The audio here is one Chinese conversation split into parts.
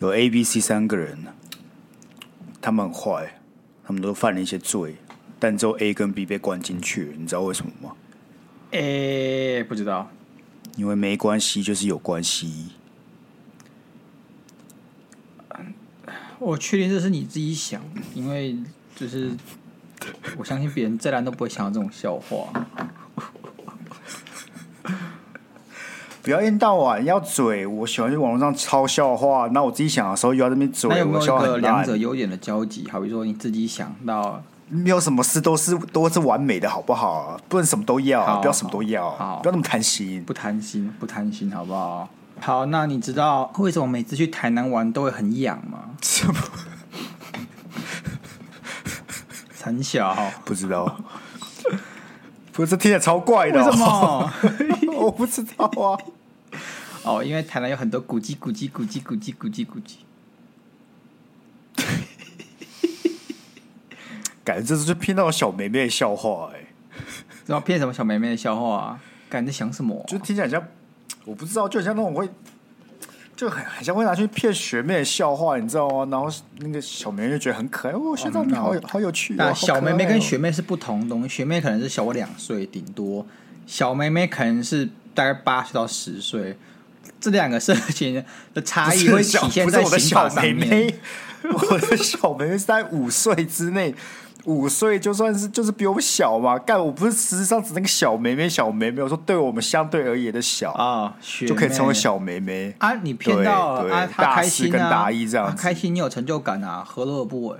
有 A、B、C 三个人，他们很坏，他们都犯了一些罪，但只有 A 跟 B 被关进去，你知道为什么吗？诶、欸，不知道，因为没关系就是有关系。我确定这是你自己想，因为就是 我相信别人再烂都不会想到这种笑话。不要一天到晚要嘴，我喜欢去网络上抄笑话。那我自己想的时候又要在那边嘴，那有没有一个两者有优点的交集？好比说你自己想到，没有什么事都是都是完美的，好不好？不能什么都要，不要什么都要，不要那么贪心，不贪心，不贪心，好不好？好，那你知道为什么每次去台南玩都会很痒吗？什么？很小，不知道。不是，这听起来超怪的。为什么？我不知道啊。哦，因为台南有很多古迹，古迹，古迹，古迹，古迹，古迹。感觉这是就骗那种小妹妹的笑话哎、欸。然后骗什么小妹妹的笑话啊？感觉在想什么、啊？就听起来像，我不知道，就很像那种会，就很很像会拿去骗学妹的笑话，你知道吗？然后那个小妹妹就觉得很可爱，哦，学长你好有好有趣、哦。那小妹妹跟学妹是不同东西，学妹可能是小我两岁，顶多小妹妹可能是大概八岁到十岁。这两个事情的差异会体现在刑法上面。我的小妹妹是在五岁之内，五岁就算是就是比我们小嘛。干，我不是实际上指那个小妹妹，小妹妹，我说对我们相对而言的小啊、哦，就可以称为小妹妹啊。你骗到了啊，他开心啊，跟大一这样开心，你有成就感啊，何乐而不为？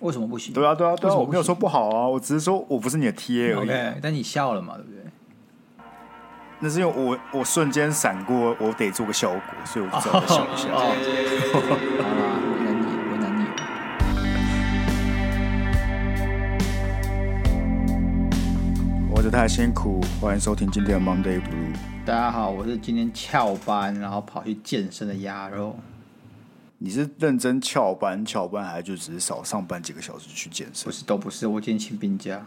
为什么不行？对啊，对啊，对啊，我没有说不好啊，我只是说我不是你的 TA 而已。Okay, 但你笑了嘛，对不对？那是因为我我瞬间闪过，我得做个效果，所以我只好笑一下。好啦，为难你，为难你。活着太辛苦，欢迎收听今天的 Monday Blue。大家好，我是今天翘班然后跑去健身的鸭肉。你是认真翘班翘班，还是就只是少上班几个小时去健身？不是，都不是。我今天请病假，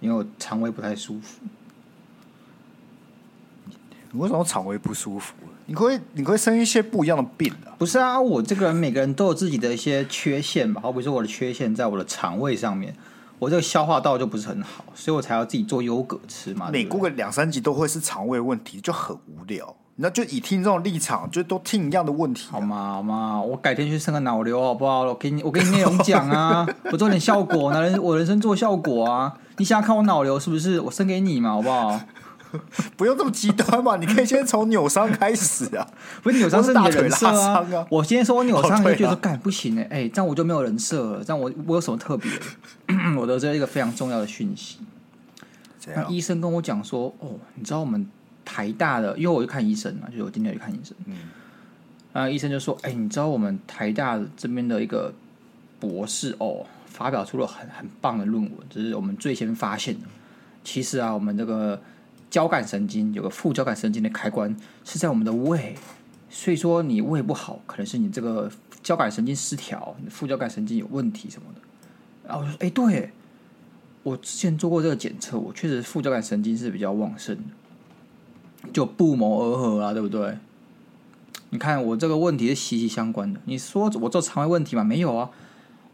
因为我肠胃不太舒服。你为什么肠胃不舒服？你可以你可以生一些不一样的病啊？不是啊，我这个人每个人都有自己的一些缺陷吧。好比说我的缺陷在我的肠胃上面，我这个消化道就不是很好，所以我才要自己做优格吃嘛。每过个两三集都会是肠胃问题，就很无聊。那就以听这种立场，就都听一样的问题啊。好吗？好吗？我改天去生个脑瘤好不好？我给你我给你内容讲啊，我做点效果，拿人我人生做效果啊。你想要看我脑瘤是不是？我生给你嘛，好不好？不用这么极端嘛，你可以先从扭伤开始啊。不是扭伤是你的人设啊，啊。我今天说我扭伤，你就觉得干不行哎、欸，哎、欸，这样我就没有人设了。这样我我有什么特别？我得知了一个非常重要的讯息。那医生跟我讲说，哦，你知道我们台大的，因为我去看医生嘛，就是我今天要去看医生。嗯。啊，医生就说，哎、欸，你知道我们台大这边的一个博士哦，发表出了很很棒的论文，这、就是我们最先发现的。其实啊，我们这个。交感神经有个副交感神经的开关是在我们的胃，所以说你胃不好，可能是你这个交感神经失调，你副交感神经有问题什么的。然后我说：“哎，对，我之前做过这个检测，我确实副交感神经是比较旺盛的，就不谋而合啊，对不对？你看我这个问题是息息相关的。你说我做肠胃问题吗？没有啊，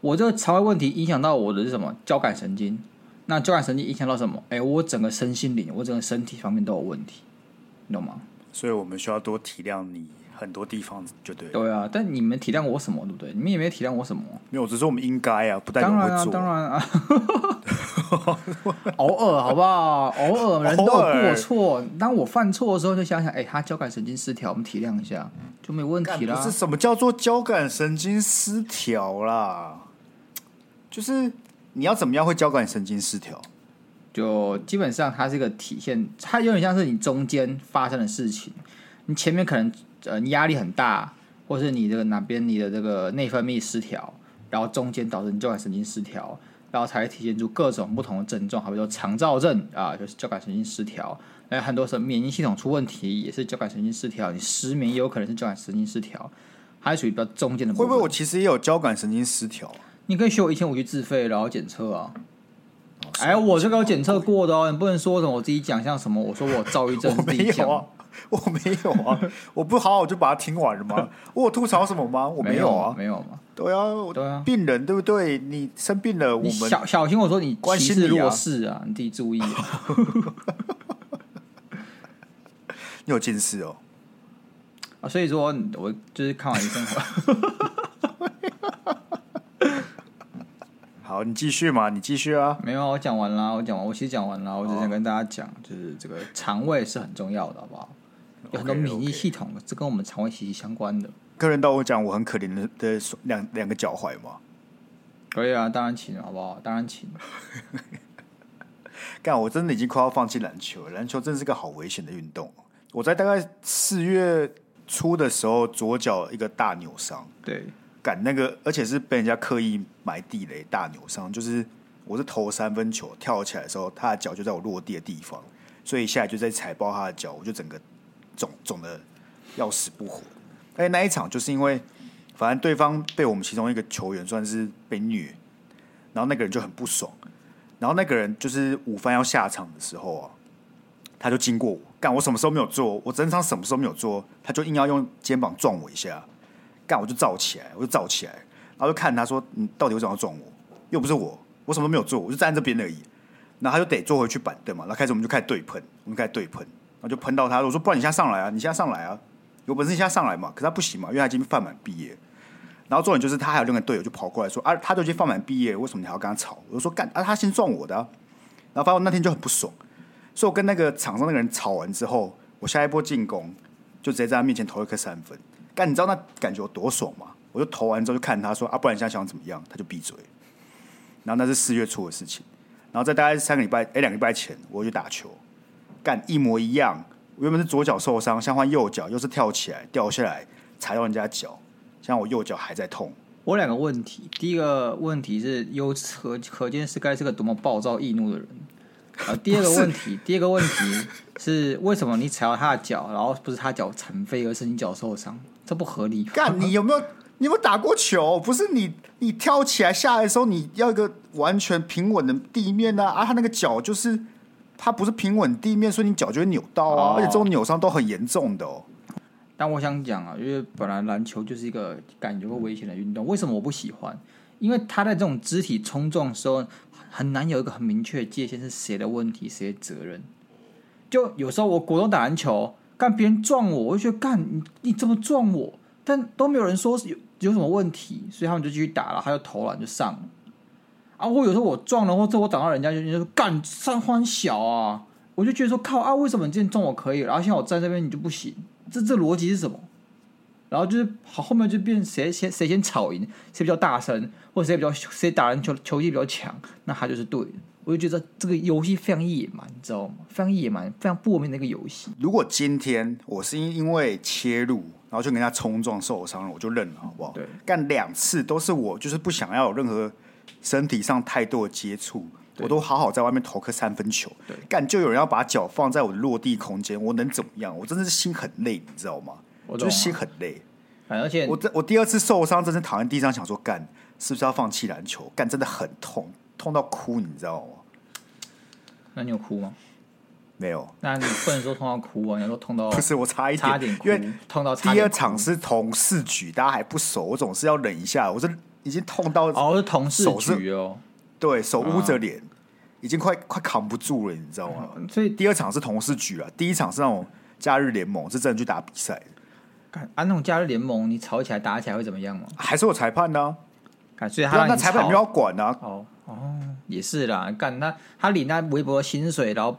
我这个肠胃问题影响到我的是什么？交感神经。”那交感神经影响到什么？哎、欸，我整个身心灵，我整个身体方面都有问题，你懂吗？所以我们需要多体谅你很多地方，就对了。对啊，但你们体谅我什么，对不对？你们也没有体谅我什么？没有，只是我们应该啊，不代表会做。当然啊，当然啊，偶尔好不好？偶尔人都有过错，当我犯错的时候，就想想，哎、欸，他交感神经失调，我们体谅一下，就没问题啦。不是什么叫做交感神经失调啦？就是。你要怎么样会交感神经失调？就基本上它是一个体现，它有点像是你中间发生的事情。你前面可能呃压力很大，或是你这个哪边你的这个内分泌失调，然后中间导致你交感神经失调，然后才会体现出各种不同的症状，好比说肠躁症啊，就是交感神经失调。还有很多什么免疫系统出问题，也是交感神经失调。你失眠也有可能是交感神经失调，还属于比较中间的。会不会我其实也有交感神经失调？你可以学我一千五去自费，然后检测啊。哎，我这个有检测过的哦，你不能说什么我自己讲像什么，我说我躁郁症自己讲。我没有啊，我不好好就把它听完了吗？我有吐槽什么吗？我没有啊，没有吗？对啊，对啊，病人对不对？你生病了，我们小小心我说你歧视弱势啊，你自己注意。你有近视哦，啊，所以说我就是看完医生。好，你继续嘛，你继续啊。没有，我讲完了，我讲完，我其实讲完了。我只想跟大家讲，就是这个肠胃是很重要的，好不好？有很多免疫系统，这跟我们肠胃息息相关的。客人到我讲，我很可怜的的两两个脚踝吗。可以啊，当然请，好不好？当然请。干，我真的已经快要放弃篮球了。篮球真是个好危险的运动。我在大概四月初的时候，左脚一个大扭伤。对。赶那个，而且是被人家刻意埋地雷大扭伤，就是我是投三分球跳起来的时候，他的脚就在我落地的地方，所以下来就在踩爆他的脚，我就整个肿肿的要死不活。而且那一场就是因为，反正对方被我们其中一个球员算是被虐，然后那个人就很不爽，然后那个人就是午饭要下场的时候啊，他就经过我，干我什么时候没有做，我整场什么时候没有做，他就硬要用肩膀撞我一下。干我就躁起来，我就躁起来，然后就看他说：“你到底为什么要撞我？又不是我，我什么都没有做，我就站这边而已。”然后他就得坐回去板凳嘛。然后开始我们就开始对喷，我们开始对喷，然后就喷到他。我说：“不然你现在上来啊，你现在上来啊，有本事你现在上来嘛。”可是他不行嘛，因为他已经犯满毕业。然后重点就是他还有另外一个队友就跑过来说：“啊，他都已经放满毕业，为什么你还要跟他吵？”我就说：“干啊，他先撞我的啊。”然后反正我那天就很不爽，所以我跟那个场上那个人吵完之后，我下一波进攻就直接在他面前投一颗三分。干，你知道那感觉有多爽吗？我就投完之后就看他说啊，不然你现在想怎么样？他就闭嘴。然后那是四月初的事情，然后在大概三个礼拜哎，两个礼拜前我去打球，干一模一样。我原本是左脚受伤，先换右脚，又是跳起来掉下来踩到人家脚，现在我右脚还在痛。我两个问题，第一个问题是由可可见是该是个多么暴躁易怒的人。啊，第二个问题，第二个问题是为什么你踩到他的脚，然后不是他脚残废，而是你脚受伤？这不合理。干，你 有没有你有没有打过球？不是你你跳起来下来的时候，你要一个完全平稳的地面啊！啊，他那个脚就是他不是平稳地面，所以你脚就会扭到啊！哦、而且这种扭伤都很严重的哦。但我想讲啊，因为本来篮球就是一个感觉会危险的运动，为什么我不喜欢？因为他在这种肢体冲撞的时候，很难有一个很明确的界限，是谁的问题，谁的责任。就有时候我国中打篮球。干别人撞我，我就觉得干你你怎么撞我？但都没有人说有有什么问题，所以他们就继续打了，他就投篮就上了。啊，我有时候我撞了，或者我挡到人家，就就说干三欢小啊，我就觉得说靠啊，为什么你之前撞我可以，然后现在我站这边你就不行？这这逻辑是什么？然后就是好后面就变谁先谁先吵赢，谁比较大声，或者谁比较谁打篮球球技比较强，那他就是对的。我就觉得这个游戏非常野蛮，你知道吗？非常野蛮，非常不文明的一个游戏。如果今天我是因因为切入，然后就跟人家冲撞受伤了，我就认了，好不好？对。干两次都是我，就是不想要有任何身体上太多的接触，我都好好在外面投颗三分球。对。干就有人要把脚放在我的落地空间，我能怎么样？我真的是心很累，你知道吗？我就是心很累。而且我这我第二次受伤，真是躺在地上想说，干是不是要放弃篮球？干真的很痛，痛到哭，你知道吗？那你有哭吗？没有。那你不能说痛到哭啊！你要说痛到不是我差一点，差点哭，因为痛到第二场是同事局，大家还不熟，我总是要忍一下。我是已经痛到哦，是同事局哦，对手捂着脸，已经快快扛不住了，你知道吗？所以第二场是同事局了，第一场是那种假日联盟，是真的去打比赛。啊，那种假日联盟，你吵起来打起来会怎么样吗？还是有裁判呢？所以他那裁判没有管啊。哦哦。也是啦，干他他领那微薄的薪水，然后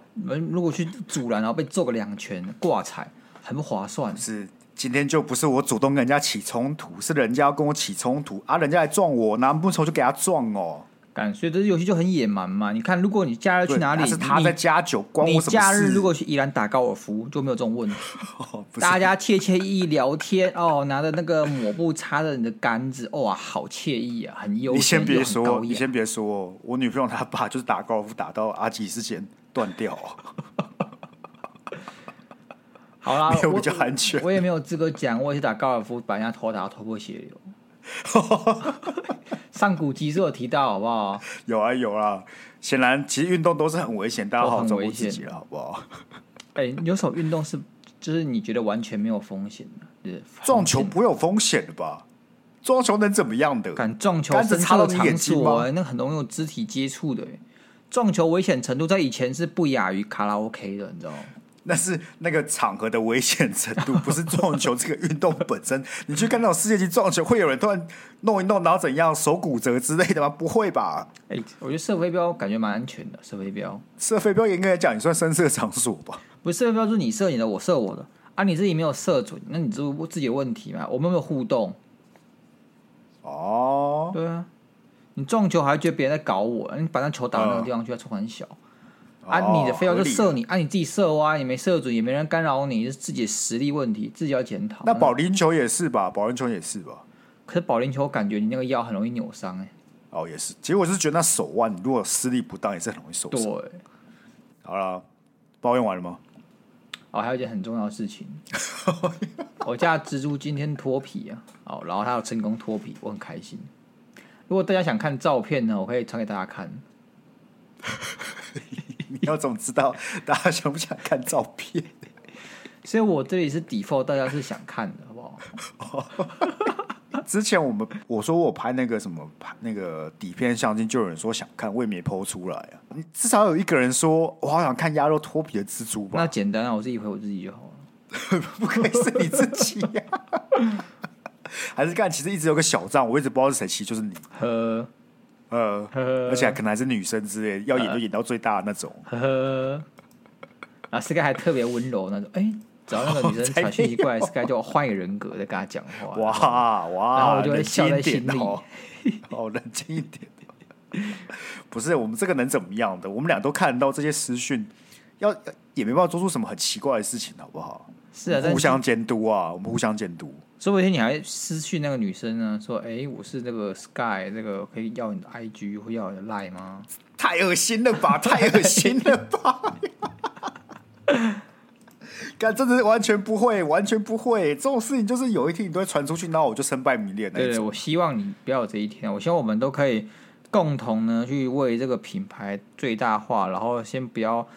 如果去阻拦，然后被揍个两拳挂彩，很不划算。是今天就不是我主动跟人家起冲突，是人家要跟我起冲突啊，人家来撞我，拿木头就给他撞哦。所以这游戏就很野蛮嘛。你看，如果你假日去哪里，是他在加酒，关我什么事？你假日如果去宜兰打高尔夫，就没有这种问题。哦、大家惬惬意意聊天哦，拿着那个抹布擦着你的杆子，哇、哦，好惬意啊，很悠闲。你先别说，你先别说，我女朋友她爸就是打高尔夫打到阿基里斯腱断掉。好啦，我比较安全我，我也没有资格讲，我也是打高尔夫把人家头打到头破血流。上古集是有提到，好不好？有啊有啊，显然其实运动都是很危险，大家好好照顾自己了，好不好？哎、欸，有什么运动是就是你觉得完全没有风险的，对，撞球不会有风险的吧？撞球能怎么样的？敢撞球，甚至插到你眼睛吗？那很容易有肢体接触的。撞球危险程度在以前是不亚于卡拉 OK 的，你知道吗？那是那个场合的危险程度，不是撞球这个运动本身。你去看那种世界级撞球，会有人突然弄一弄，然后怎样手骨折之类的吗？不会吧？哎、欸，我觉得射飞镖感觉蛮安全的。射飞镖，射飞镖严格来讲，你算深色场所吧？不是射飞镖，是你射你的，我射我的啊！你自己没有射准，那你就自己的问题嘛。我们没有互动。哦，对啊，你撞球还觉得别人在搞我？你把那球打到那个地方去，要冲很小。啊，你的飞镖就射你，啊，你自己射歪，你没射准，也没人干扰你，是自己的实力问题，自己要检讨。那保龄球也是吧？保龄球也是吧？可是保龄球感觉你那个腰很容易扭伤哎。哦，也是。其实我是觉得那手腕如果施力不当，也是很容易受伤。对。好了，抱怨完了吗？哦，还有一件很重要的事情，我家蜘蛛今天脱皮啊，哦，然后它要成功脱皮，我很开心。如果大家想看照片呢，我可以传给大家看。你要怎么知道 大家想不想看照片？所以我这里是 default，大家是想看的，好不好？之前我们我说我拍那个什么拍那个底片相机，就有人说想看，我也没 po 出来啊。你至少有一个人说我好想看鸭肉脱皮的蜘蛛吧？那简单啊，我自己回我自己就好了。不可以是你自己呀、啊？还是干？其实一直有个小账，我一直不知道是谁，其实就是你。呵。呃，而且可能还是女生之类，要演就演到最大的那种。呵呵，啊，Sky 还特别温柔那种。哎、欸，只要那个女生传讯息过来，Sky 就换一个人格在跟他讲话。哇哇，然后我就会笑在心里。哦，冷静一点。不是我们这个能怎么样的？我们俩都看得到这些私讯，要也没办法做出什么很奇怪的事情，好不好？是啊，互相监督啊，我们互相监督。说不定你还失去那个女生呢，说：“哎、欸，我是那个 Sky，那个可以要你的 IG 或要你的 Line 吗？”太恶心了吧！太恶心了吧！干，真的是完全不会，完全不会。这种事情就是有一天你都会传出去，然后我就身败名裂。对，对，我希望你不要有这一天。我希望我们都可以共同呢去为这个品牌最大化，然后先不要。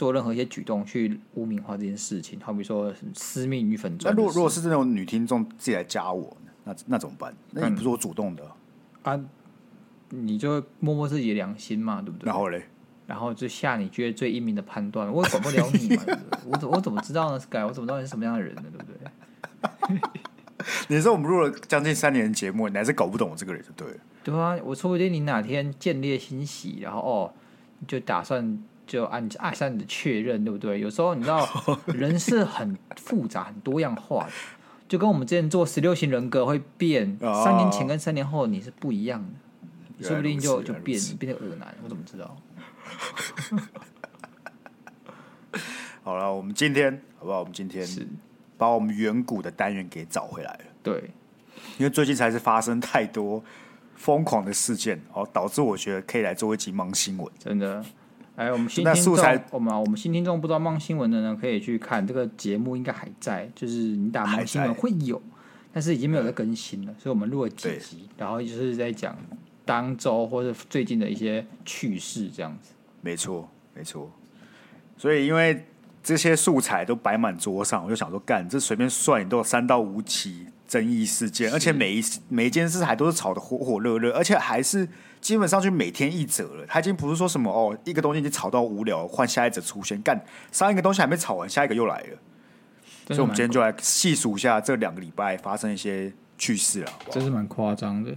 做任何一些举动去污名化这件事情，好比说私密女粉专。那如果如果是这种女听众自己来加我，那那怎么办？那你不是我主动的啊？你就摸摸自己的良心嘛，对不对？然后嘞，然后就下你觉得最英明的判断。我管不了你嘛，对不对？我怎我怎么知道呢？Sky，我怎么知道你是什么样的人呢？对不对？你说我们录了将近三年的节目，你还是搞不懂我这个人，就对了。对啊，我说不定你哪天见猎欣喜，然后哦，你就打算。就按按下你的确认，对不对？有时候你知道 人是很复杂、很多样化的，就跟我们之前做十六型人格会变，三年前跟三年后你是不一样的，说不定就就变变成恶男，我怎么知道？好了，我们今天好不好？我们今天是把我们远古的单元给找回来了。对，因为最近才是发生太多疯狂的事件，哦，导致我觉得可以来做一集盲新闻，真的。哎，我们新听众，我们我们新听众不知道梦新闻的呢，可以去看这个节目，应该还在。就是你打芒新闻会有，但是已经没有在更新了。所以我们录了几集，然后就是在讲当周或者最近的一些趣事，这样子。没错，没错。所以因为这些素材都摆满桌上，我就想说，干这随便算，你都有三到五起争议事件，而且每一每一件事还都是炒得火火热热，而且还是。基本上就每天一折了，他已经不是说什么哦，一个东西已经炒到无聊，换下一折出现。干上一个东西还没炒完，下一个又来了。所以，我们今天就来细数一下这两个礼拜发生一些趣事了。真是蛮夸张的。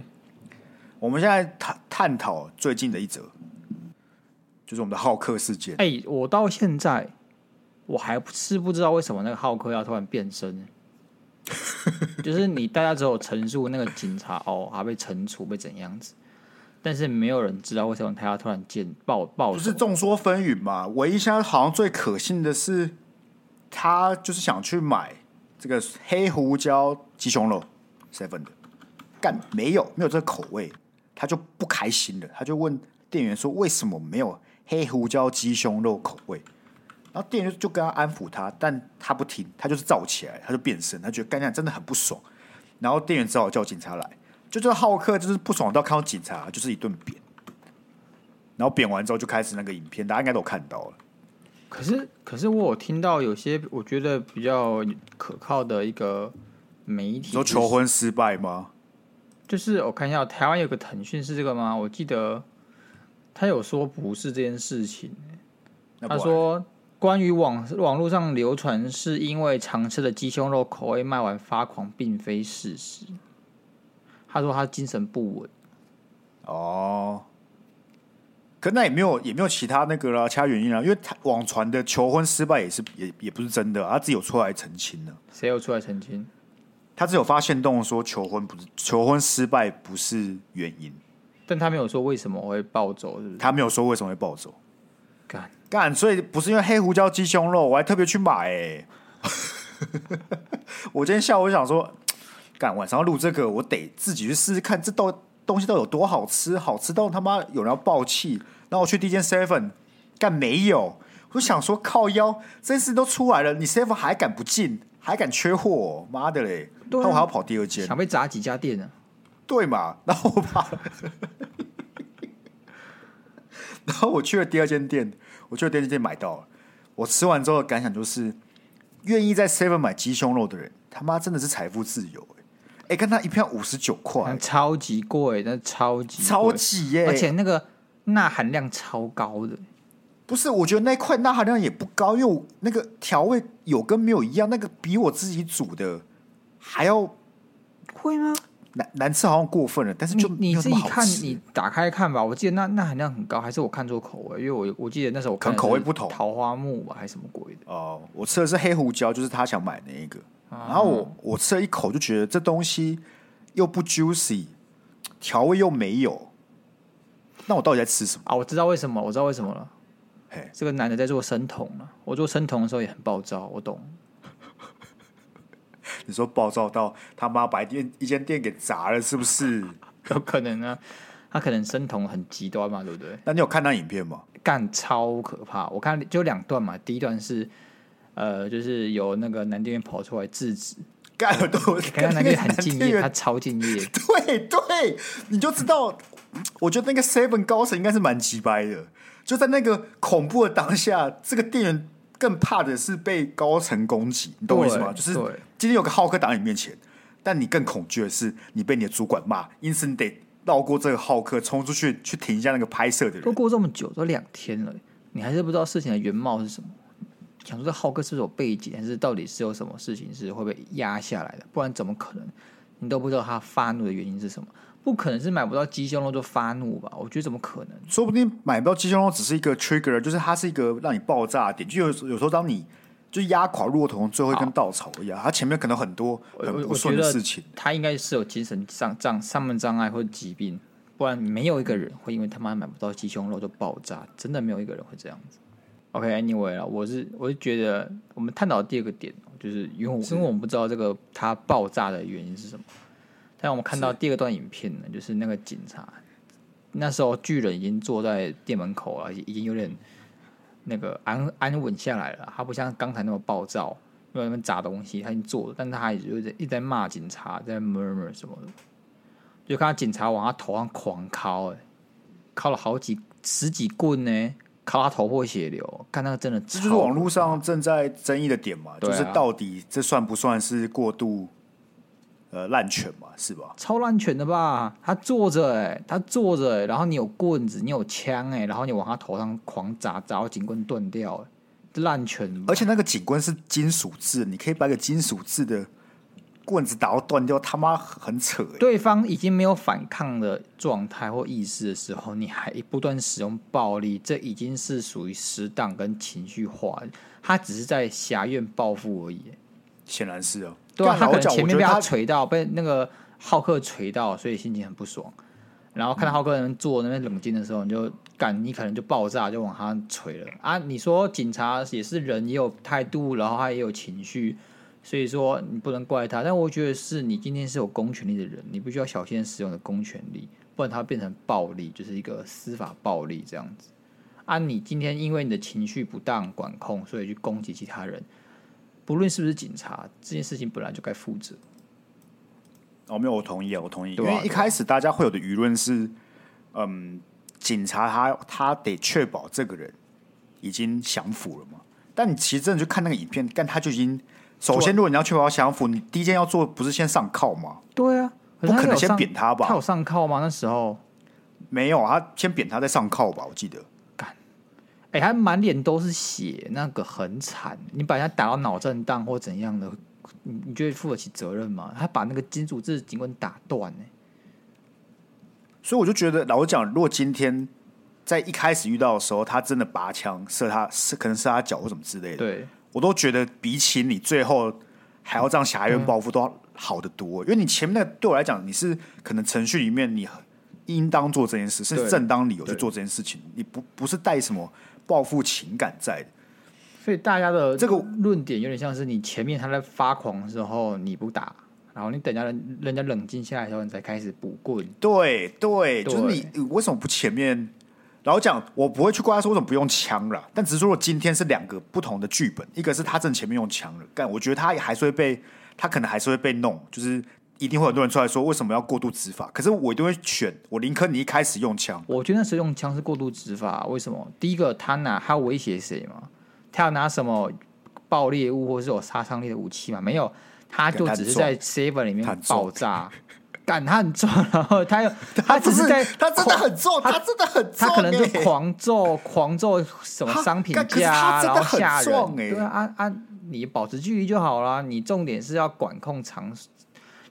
我们现在探探讨最近的一则，就是我们的浩克事件。哎、欸，我到现在我还是不知道为什么那个浩克要突然变身。就是你大家只有陈述那个警察哦，还被惩处，被怎样子。但是没有人知道为什么他要突然间爆爆，就是众说纷纭嘛。唯一现在好像最可信的是，他就是想去买这个黑胡椒鸡胸肉 seven 的，干没有没有这个口味，他就不开心了。他就问店员说：“为什么没有黑胡椒鸡胸肉口味？”然后店员就跟他安抚他，但他不听，他就是燥起来，他就变身，他觉得干这样真的很不爽。然后店员只好叫警察来。就这个浩克就是不爽到看到警察就是一顿扁，然后扁完之后就开始那个影片，大家应该都看到了。可是，可是我有听到有些我觉得比较可靠的一个媒体，说求婚失败吗？就是我看一下，台湾有个腾讯是这个吗？我记得他有说不是这件事情。他说，关于网网络上流传是因为常吃的鸡胸肉口味卖完发狂，并非事实。他说他精神不稳。哦。可那也没有也没有其他那个啦，其他原因啦，因为他网传的求婚失败也是也也不是真的，他自己有出来澄清了。谁有出来澄清？他只有发现动说求婚不是求婚失败不是原因，但他没有说为什么会暴走，是不是？他没有说为什么会暴走。干干，所以不是因为黑胡椒鸡胸肉，我还特别去买。我今天下午想说，干晚上要录这个，我得自己去试试看这道东西到底有多好吃，好吃到他妈有人要爆气。然后我去第一间 seven，干没有，我就想说靠腰，这件事都出来了，你 seven 还敢不进，还敢缺货、哦，妈的嘞！那、啊、我还要跑第二间，想被砸几家店呢？对嘛？然后我跑，然后我去了第二间店，我去了第二间店买到了。我吃完之后的感想就是，愿意在 seven 买鸡胸肉的人，他妈真的是财富自由哎！哎，看他一票五十九块，超级贵，那超级超级耶，而且那个。钠含量超高的，不是？我觉得那块钠含量也不高，因为我那个调味有跟没有一样，那个比我自己煮的还要会吗？难难吃好像过分了，但是就你，你自己看，你打开看吧。我记得那钠含量很高，还是我看错口味？因为我我记得那时候我看口味不同，桃花木吧还是什么鬼的？哦，我吃的是黑胡椒，就是他想买那一个。啊、然后我我吃了一口就觉得这东西又不 juicy，调味又没有。那我到底在吃什么啊？我知道为什么，我知道为什么了。嘿，这个男的在做生酮了。我做生酮的时候也很暴躁，我懂。你说暴躁到他妈把一间一间店给砸了，是不是？有可能啊，他可能生酮很极端嘛，对不对？那你有看那影片吗？干超可怕！我看就两段嘛，第一段是呃，就是有那个男店员跑出来制止，干了都看到男店员很敬业，他超敬业。对对，你就知道。我觉得那个 Seven 高层应该是蛮鸡掰的，就在那个恐怖的当下，这个店员更怕的是被高层攻击，你懂我意思吗？就是今天有个浩克挡在你面前，但你更恐惧的是你被你的主管骂，因此你得绕过这个浩克，冲出去去停一下那个拍摄的人。都过这么久，都两天了，你还是不知道事情的原貌是什么？想说这浩克是有背景，还是到底是有什么事情是会被压下来的？不然怎么可能？你都不知道他发怒的原因是什么？不可能是买不到鸡胸肉就发怒吧？我觉得怎么可能？说不定买不到鸡胸肉只是一个 trigger，就是它是一个让你爆炸的点。就有有时候当你就压垮骆驼最后一根稻草一样，它前面可能很多很不顺的事情。他应该是有精神障障上面障碍或者疾病，不然没有一个人会因为他妈买不到鸡胸肉就爆炸。真的没有一个人会这样子。OK，Anyway 啊，我是我是觉得我们探讨第二个点，就是因为因为我们不知道这个它爆炸的原因是什么。但我们看到第二段影片呢，就是那个警察，那时候巨人已经坐在店门口了，已经有点那个安安稳下来了。他不像刚才那么暴躁，因为那边砸东西，他已经坐了，但是他还一直一直在骂警察，在 murmur 什么的。就看到警察往他头上狂敲，哎，敲了好几十几棍呢，敲他头破血流。看那个真的，这就是网络上正在争议的点嘛，就是到底这算不算是过度？呃，滥权嘛，是吧？超滥权的吧？他坐着哎，他坐着哎，然后你有棍子，你有枪哎，然后你往他头上狂砸，砸到警棍断掉滥权。而且那个警棍是金属制，你可以把个金属制的棍子打到断掉，他妈很扯哎！对方已经没有反抗的状态或意识的时候，你还不断使用暴力，这已经是属于失当跟情绪化，他只是在挟怨报复而已。显然是哦。对啊，他可能前面被他锤到，被那个浩克锤到，所以心情很不爽。然后看到浩克人坐那边冷静的时候，你就干，你可能就爆炸，就往他锤了啊！你说警察也是人，也有态度，然后他也有情绪，所以说你不能怪他。但我觉得是你今天是有公权力的人，你必须要小心使用的公权力，不然他变成暴力，就是一个司法暴力这样子。啊，你今天因为你的情绪不当管控，所以去攻击其他人。不论是不是警察，这件事情本来就该负责。哦，没有，我同意啊，我同意。因为一开始大家会有的舆论是，嗯，警察他他得确保这个人已经降服了嘛。但你其实真的去看那个影片，但他就已经首先，如果你要确保降服，你第一件要做不是先上铐吗？对啊，不可能先扁他吧？他有上铐吗？那时候没有，他先扁他再上铐吧？我记得。干，哎、欸，他满脸都是血，那个很惨。你把人家打到脑震荡或怎样的，你你觉得负得起责任吗？他把那个金属制警棍打断呢。所以我就觉得，老实讲，如果今天。在一开始遇到的时候，他真的拔枪射他，是可能射他脚或什么之类的。对，我都觉得比起你最后还要这样狭怨报复，都要好得多。因为你前面那个对我来讲，你是可能程序里面你应当做这件事，是正当理由去做这件事情，你不不是带什么报复情感在的。所以大家的这个论点有点像是你前面他在发狂的时候你不打，然后你等下人人家冷静下来的时候，你才开始补棍。对对，就是你为什么不前面？然后讲，我不会去怪他说为什么不用枪了，但只是说，我今天是两个不同的剧本，一个是他正前面用枪了，但我觉得他也还是会被，他可能还是会被弄，就是一定会有很多人出来说为什么要过度执法，可是我一定会选，我林肯你一开始用枪。我觉得那时候用枪是过度执法，为什么？第一个，他拿他威胁谁吗？他要拿什么爆裂物或者是有杀伤力的武器吗？没有，他就只是在 seven 里面爆炸。干他很重，然后他又 他只是在他真的很重，他真的很重，他可能就狂揍狂揍什么商品架，然后吓人。对啊，按、啊、按你保持距离就好了。你重点是要管控场，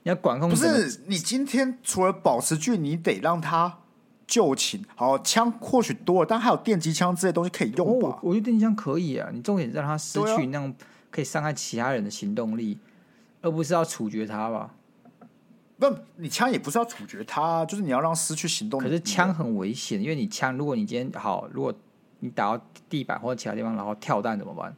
你要管控。不是你今天除了保持距离，你得让他就寝。好，枪或许多了，但还有电击枪这些东西可以用吧？哦、我觉得电击枪可以啊。你重点让他失去那种可以伤害其他人的行动力，而不是要处决他吧？不，你枪也不是要处决他，就是你要让失去行动。可是枪很危险，因为你枪，如果你今天好，如果你打到地板或者其他地方，然后跳弹怎么办？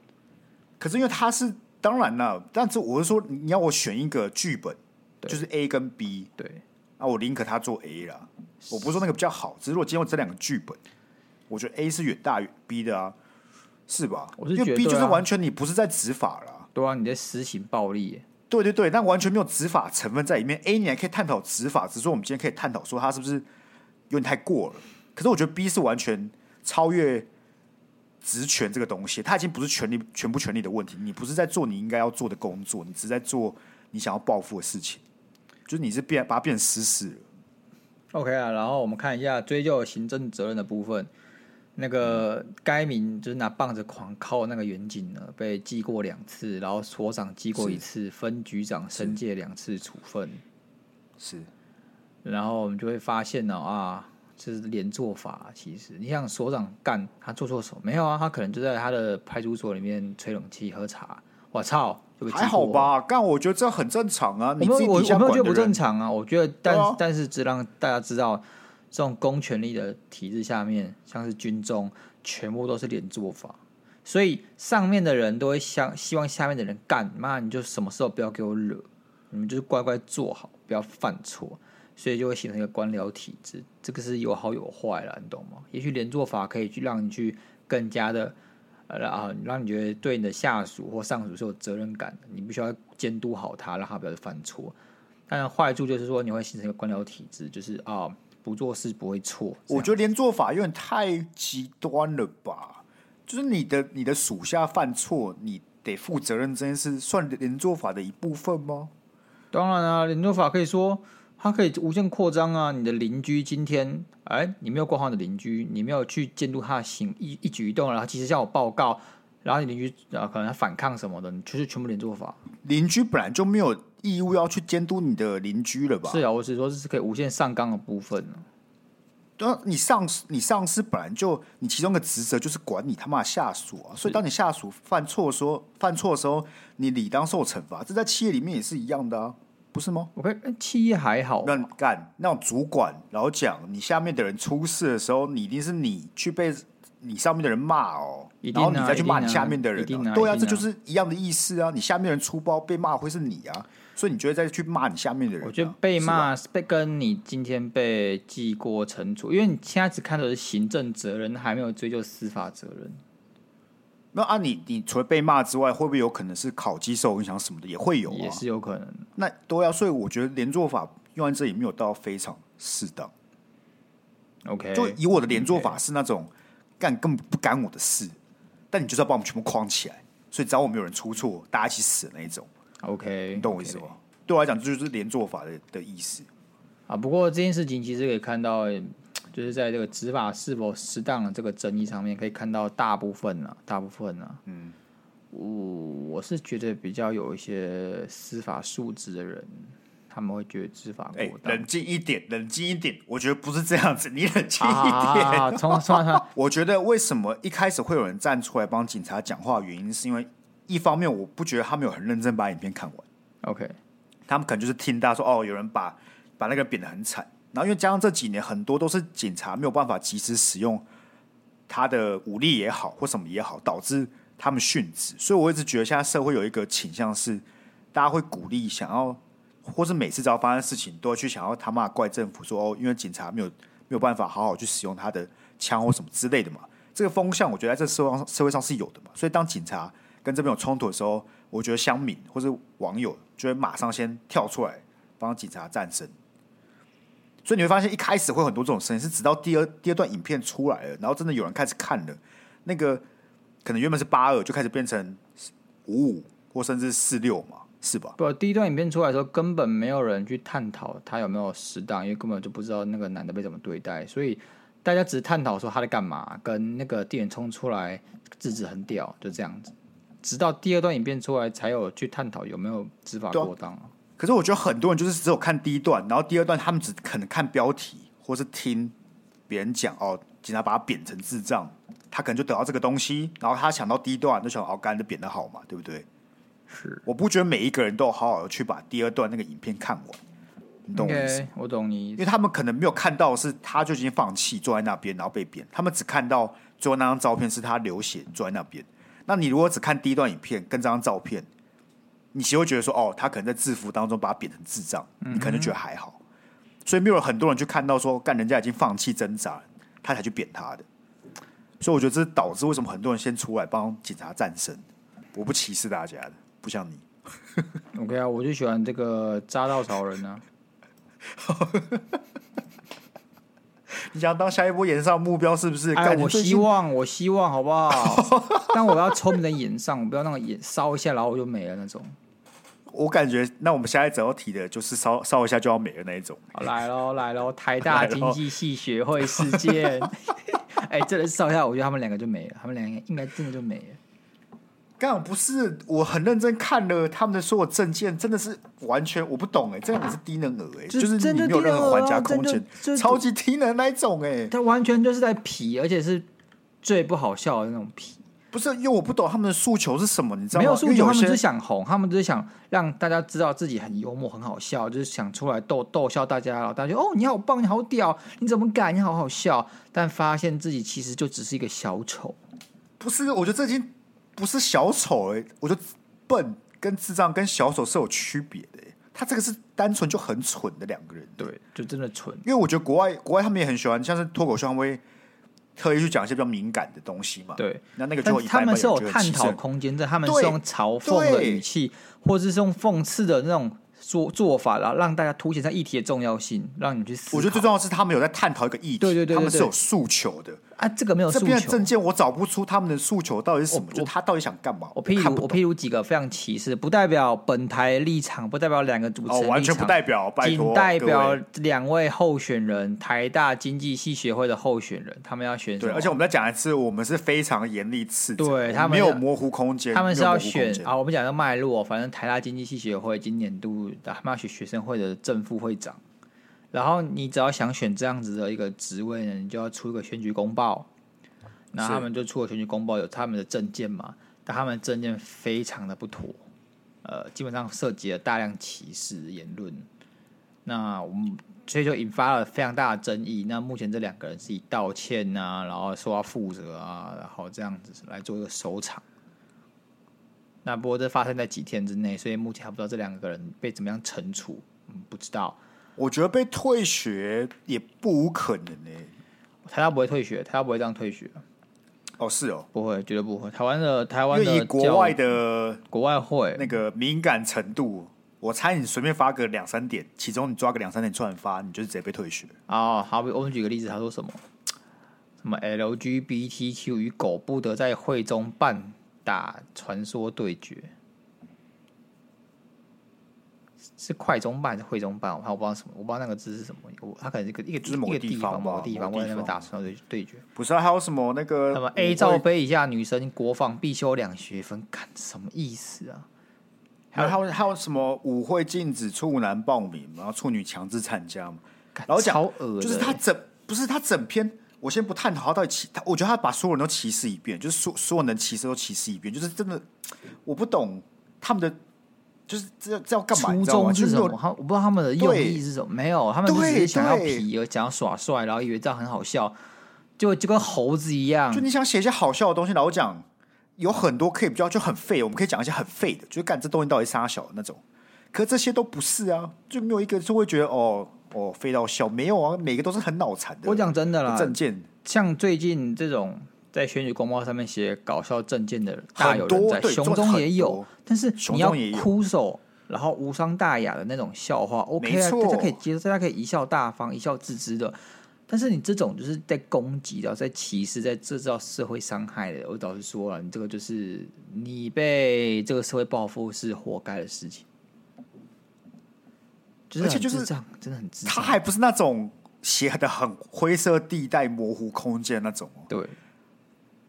可是因为他是当然了，但是我是说，你要我选一个剧本，就是 A 跟 B，对，啊，我宁可他做 A 啦。我不是说那个比较好，只是如果今天有这两个剧本，我觉得 A 是远大于 B 的啊，是吧？我是觉得因为 B 就是完全你不是在执法了，对啊，你在实行暴力。对对对，但完全没有执法成分在里面。A 你还可以探讨执法，只是说我们今天可以探讨说他是不是有点太过了。可是我觉得 B 是完全超越职权这个东西，他已经不是权力全部权力的问题。你不是在做你应该要做的工作，你只是在做你想要报复的事情，就是你是变把它变成私事了。OK 啊，然后我们看一下追究行政责任的部分。那个该名就是拿棒子狂敲那个员警呢，被记过两次，然后所长记过一次，分局长申诫两次处分。是，然后我们就会发现呢，啊，这是连坐法。其实你像所长干他做错什么没有啊？他可能就在他的派出所里面吹冷气喝茶。我操，还好吧？干，我觉得这很正常啊。你我我我没有觉得不正常啊。我觉得，但、啊、但是只让大家知道。这种公权力的体制下面，像是军中，全部都是连坐法，所以上面的人都会想希望下面的人干嘛，你就什么时候不要给我惹，你们就是乖乖做好，不要犯错，所以就会形成一个官僚体制。这个是有好有坏了，你懂吗？也许连坐法可以去让你去更加的呃啊，让你觉得对你的下属或上属是有责任感的，你必须要监督好他，让他不要犯错。但坏处就是说，你会形成一个官僚体制，就是啊。不做事不会错，我觉得连坐法有点太极端了吧？就是你的你的属下犯错，你得负责任这件事，算连坐法的一部分吗？当然啊，连坐法可以说它可以无限扩张啊。你的邻居今天，哎，你没有管好你的邻居，你没有去监督他的行一一举一动，然后及时向我报告，然后你邻居啊可能反抗什么的，你就是全部连坐法。邻居本来就没有。义务要去监督你的邻居了吧？是啊，我是说这是可以无限上纲的部分。对啊，你上司，你上司本来就你其中的职责就是管你他妈的下属啊，所以当你下属犯错的时候，犯错的时候，你理当受惩罚。这在企业里面也是一样的啊，不是吗？OK，企业还好，那干那种主管，然后讲你下面的人出事的时候，你一定是你去被你上面的人骂哦，然后你再去骂你下面的人，对啊，这就是一样的意思啊。你下面的人出包被骂会是你啊。所以你觉得再去骂你下面的人？我觉得被骂被跟你今天被记过惩处，因为你现在只看到的是行政责任，还没有追究司法责任。那啊你，你你除了被骂之外，会不会有可能是考绩受影响什么的？也会有、啊，也是有可能。那都要，所以我觉得连坐法用在这里没有到非常适当。OK，就以我的连坐法是那种干根本不干我的事，但你就是要把我们全部框起来，所以只要我们有人出错，大家一起死那一种。OK，你懂我意思吗.对我来讲，这就是连坐法的的意思啊。不过这件事情其实可以看到，就是在这个执法是否适当的这个争议上面，可以看到大部分呢、啊，大部分呢、啊，嗯，我我是觉得比较有一些司法素质的人。他们会觉得执法过当。冷静一点，冷静一点。我觉得不是这样子，你冷静一点。从从 我觉得为什么一开始会有人站出来帮警察讲话，原因是因为一方面我不觉得他们有很认真把影片看完。OK，他们可能就是听大家说哦，有人把把那个扁得很惨。然后因为加上这几年很多都是警察没有办法及时使用他的武力也好或什么也好，导致他们殉职。所以我一直觉得现在社会有一个倾向是，大家会鼓励想要。或是每次只要发生事情，都会去想要他妈怪政府说哦，因为警察没有没有办法好好去使用他的枪或什么之类的嘛。这个风向，我觉得在这社会上社会上是有的嘛。所以当警察跟这边有冲突的时候，我觉得乡民或是网友就会马上先跳出来帮警察站身。所以你会发现一开始会很多这种声音，是直到第二第二段影片出来了，然后真的有人开始看了，那个可能原本是八二就开始变成五五或甚至四六嘛。是吧？不，第一段影片出来的时候，根本没有人去探讨他有没有适当，因为根本就不知道那个男的被怎么对待，所以大家只是探讨说他在干嘛，跟那个店员冲出来制止很屌，就这样子。直到第二段影片出来，才有去探讨有没有执法过当。可是我觉得很多人就是只有看第一段，然后第二段他们只可能看标题，或是听别人讲哦，警察把他贬成智障，他可能就得到这个东西，然后他想到第一段就想哦，干的扁的好嘛，对不对？是，我不觉得每一个人都好好的去把第二段那个影片看完，你懂我意思？Okay, 我懂你，因为他们可能没有看到是他就已经放弃坐在那边，然后被贬。他们只看到最后那张照片是他流血坐在那边。那你如果只看第一段影片跟这张照片，你其实会觉得说，哦，他可能在制服当中把他贬成智障，你可能觉得还好。嗯、所以没有很多人去看到说，干人家已经放弃挣扎，他才去贬他的。所以我觉得这是导致为什么很多人先出来帮警察站身。我不歧视大家的。不像你，OK 啊，我就喜欢这个扎稻草人啊。你想当下一波演上目标是不是？哎，我希望，我希望，好不好？但我要聪明的演上，我不要那个演烧一下，然后我就没了那种。我感觉，那我们下一则要提的就是烧烧一下就要没了那一种。好，来喽，来喽，台大经济系学会事件。哎、欸，这人烧一下，我觉得他们两个就没了，他们两个应该真的就没了。刚不是，我很认真看了他们的所有证件，真的是完全我不懂哎，这样也是低能儿哎，就是你没有任何还价空间，超级低能那一种哎，他完全就是在皮，而且是最不好笑的那种皮。不是，因为我不懂他们的诉求是什么，你知道吗？没有诉求，他们只是想红，他们只是想让大家知道自己很幽默、很好笑，就是想出来逗逗笑大家，大家就哦，你好棒，你好屌，你怎么敢？你好好笑，但发现自己其实就只是一个小丑。不是，我觉得这已经。不是小丑哎、欸，我觉得笨跟智障跟小丑是有区别的、欸。他这个是单纯就很蠢的两个人，对，就真的蠢。因为我觉得国外国外他们也很喜欢，像是脱口秀会特意去讲一些比较敏感的东西嘛。对，那那个就他们是有探讨空间，在他们是用嘲讽的语气，或者是用讽刺的那种。做做法然后，让大家凸显在议题的重要性，让你去思考。我觉得最重要的是他们有在探讨一个议题，对对对，对，对，他们是有诉求的啊。这个没有诉求。这边的证件我找不出他们的诉求到底是什么，就他到底想干嘛？我譬如我，我譬如几个非常歧视，不代表本台立场，不代表两个主持人立场，哦，完全不代表，仅代表两位候选人，台大经济系学会的候选人，他们要选。对，而且我们再讲一次，我们是非常严厉斥责，对他们没有模糊空间，他们是要选啊。我们讲个脉络，反正台大经济系学会今年度他们要选学生。会的正副会长，然后你只要想选这样子的一个职位呢，你就要出一个选举公报。那他们就出了选举公报，有他们的证件嘛？但他们证件非常的不妥，呃，基本上涉及了大量歧视言论。那我们所以就引发了非常大的争议。那目前这两个人是以道歉啊，然后说要负责啊，然后这样子来做一个收场。那不过这发生在几天之内，所以目前还不知道这两个人被怎么样惩处，不知道。我觉得被退学也不无可能呢。台大不会退学，台大不会这样退学。哦，是哦，不会，绝对不会。台湾的台湾的以国外的国外会那个敏感程度，我猜你随便发个两三点，其中你抓个两三点出来发，你就是直接被退学。哦，好，我们举个例子，他说什么？什什么 LGBTQ 与狗不得在会中办打传说对决。是快中办还是会中办？我我不知道什么，我不知道那个字是什么。我他可能一个一个就是某个地方，某个地方，我在那边打算对对决。不是、啊，还有什么那个什么 A 罩杯以下女生国防必修两学分，干什么意思啊？还有还有还有什么舞会禁止处男报名，然后处女强制参加嘛？然后讲就是他整不是他整篇，我先不探讨他到底歧，他我觉得他把所有人都歧视一遍，就是所所有能歧视都歧视一遍，就是真的我不懂他们的。就是这这要干嘛？初衷是什么？他我不知道他们的用意是什么。没有，他们只是想要皮，而想要耍帅，然后以为这样很好笑，就就跟猴子一样。就你想写一些好笑的东西，然后讲有很多可以比较就很废，我们可以讲一些很废的，就是干这东西到底杀小的那种。可是这些都不是啊，就没有一个就会觉得哦哦废到笑，没有啊，每个都是很脑残的。我讲真的啦，证件像最近这种。在选举公报上面写搞笑政见的大有人在，熊中也有，但是你要枯手，然后无伤大雅的那种笑话，OK 啊，大家可以接受，大家可以一笑大方、一笑置之的。但是你这种就是在攻击的、在歧视、在制造社会伤害的，我倒是说了，你这个就是你被这个社会报复是活该的事情。就是、而且就是这样，真的很智障，他还不是那种写的很灰色地带、模糊空间那种，对。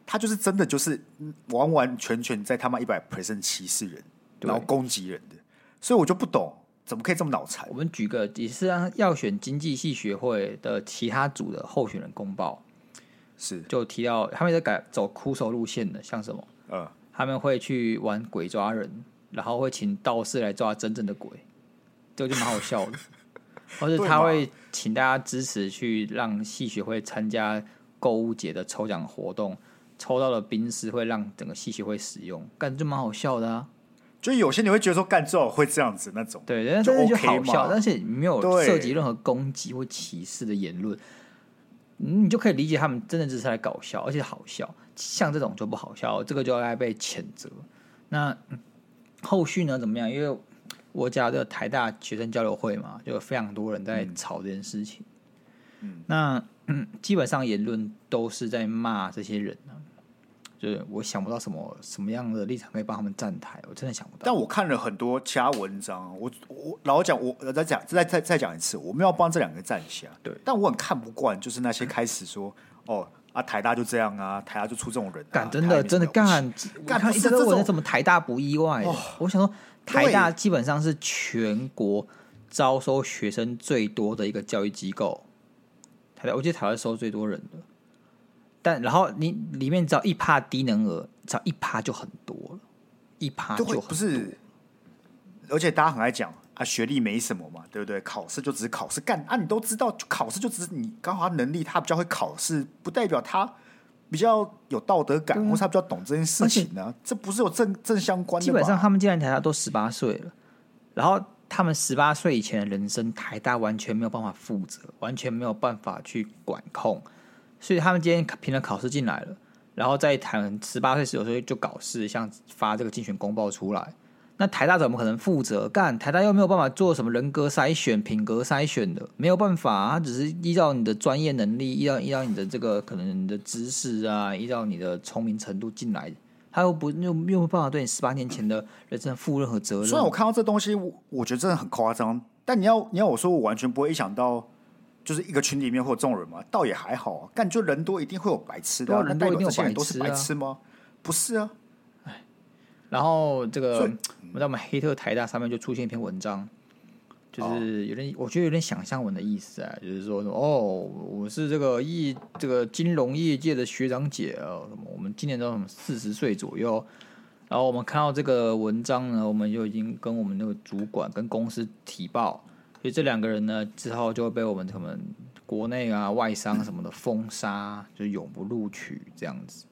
他就是真的，就是完完全全在他妈一百 percent 歧视人，然后攻击人的，所以我就不懂怎么可以这么脑残。我们举个也是要选经济系学会的其他组的候选人公报，是就提到他们在改走枯手路线的，像什么？嗯，他们会去玩鬼抓人，然后会请道士来抓真正的鬼，这个就蛮好笑的。或者他会请大家支持去让系学会参加购物节的抽奖活动。抽到的冰丝会让整个系学会使用，感觉就蛮好笑的啊！就有些你会觉得说干最好会这样子那种，对，但是就好笑，但是没有涉及任何攻击或歧视的言论，你就可以理解他们真的只是来搞笑，而且好笑。像这种就不好笑，这个就该被谴责。那后续呢？怎么样？因为我家的台大学生交流会嘛，就有非常多人在吵这件事情。嗯，那嗯，基本上言论都是在骂这些人啊。就是我想不到什么什么样的立场可以帮他们站台，我真的想不到。但我看了很多其他文章，我我老讲，我再讲再再再讲一次，我们要帮这两个站下。对，但我很看不惯，就是那些开始说、嗯、哦啊台大就这样啊，台大就出这种人、啊，干真的真的干干一个文，什么台大不意外、哦。我想说，台大基本上是全国招收学生最多的一个教育机构，台大我记得台大收最多人的。但然后你里面只要一趴低能儿，只要一趴就很多了，一趴就很多。不是，而且大家很爱讲啊，学历没什么嘛，对不对？考试就只是考试，干啊，你都知道，考试就只是你刚好他能力，他比较会考试，不代表他比较有道德感，或是他比较懂这件事情呢、啊。这不是有正正相关的。基本上他们进来台大都十八岁了，然后他们十八岁以前的人生，台大完全没有办法负责，完全没有办法去管控。所以他们今天凭了考试进来了，然后再谈十八岁十九岁就搞事，像发这个竞选公报出来，那台大怎么可能负责？干台大又没有办法做什么人格筛选、品格筛选的，没有办法，他只是依照你的专业能力，依照依照你的这个可能你的知识啊，依照你的聪明程度进来，他又不又又没有办法对你十八年前的人生负任何责任。虽然我看到这东西，我我觉得真的很夸张，但你要你要我说，我完全不会想到。就是一个群里面会有这种人嘛，倒也还好啊。感觉人多一定会有白痴的，人多一定有白痴，都是白痴吗？不是啊。哎，然后这个我们在我们黑特台大上面就出现一篇文章，就是有点我觉得有点想象文的意思啊，就是说哦，我是这个业这个金融业界的学长姐啊，什么我们今年都什么四十岁左右，然后我们看到这个文章呢，我们就已经跟我们那个主管跟公司提报。所以这两个人呢，之后就会被我们他们国内啊外商什么的封杀，就永不录取这样子。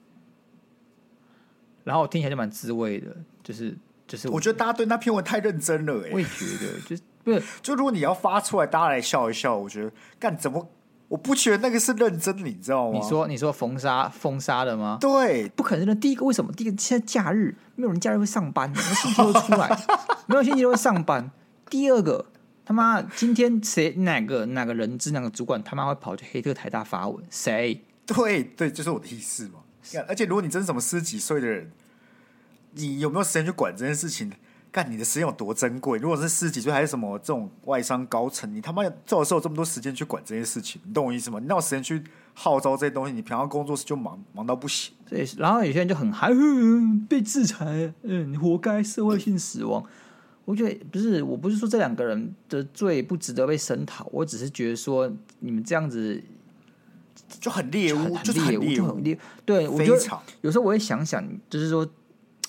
然后听起来就蛮滋味的，就是就是我，我觉得大家对那篇文太认真了，哎，我也觉得，就不是 就如果你要发出来，大家来笑一笑，我觉得干怎么我不觉得那个是认真的，你知道吗？你说你说封杀封杀的吗？对，不可能的。第一个为什么？第一个现在假日没有人假日会上班，没有星期六出来，没有星期六会上班。第二个。他妈，今天谁哪个哪个人资哪个主管他妈会跑去黑特台大发文？谁对对，就是我的意思嘛。而且如果你真是什么十几岁的人，你有没有时间去管这件事情？干你的时间有多珍贵？如果是十几岁还是什么这种外商高层，你他妈最好是有这么多时间去管这些事情，你懂我意思吗？你哪有时间去号召这些东西？你平常工作室就忙忙到不行。对，然后有些人就很嗨，被制裁，嗯，你活该，社会性死亡。我觉得不是，我不是说这两个人的罪不值得被声讨，我只是觉得说你们这样子就很猎物，就很猎物，就很猎。对，我觉得有时候我会想想，就是说。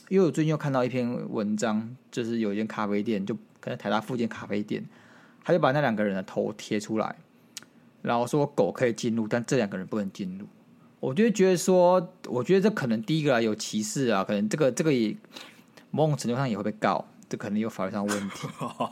因为我最近又看到一篇文章，就是有一间咖啡店，就可能台大附近咖啡店，他就把那两个人的头贴出来，然后说狗可以进入，但这两个人不能进入。我就觉得说，我觉得这可能第一个啊有歧视啊，可能这个这个也某种程度上也会被告，这可能有法律上的问题，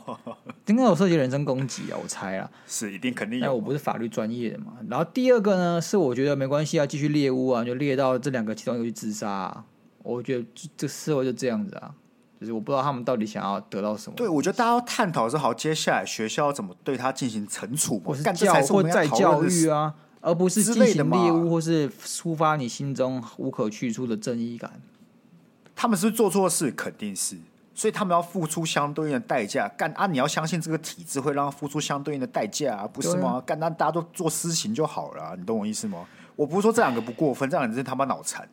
应该有涉及人身攻击啊，我猜啊，是一定肯定有。但我不是法律专业的嘛。然后第二个呢，是我觉得没关系啊，继续猎巫啊，就猎到这两个其中一个去自杀啊。我觉得这社会就这样子啊，就是我不知道他们到底想要得到什么。对，我觉得大家要探讨是好，接下来学校要怎么对他进行惩处，或是教或再教育啊，而不是进行猎巫，或是抒发你心中无可去除的正义感。他们是做错事，肯定是，所以他们要付出相对应的代价。干啊，你要相信这个体制会让他付出相对应的代价啊，不是吗？干，那大家都做私刑就好了啊，你懂我意思吗？我不是说这两个不过分，这两个人是他妈脑残。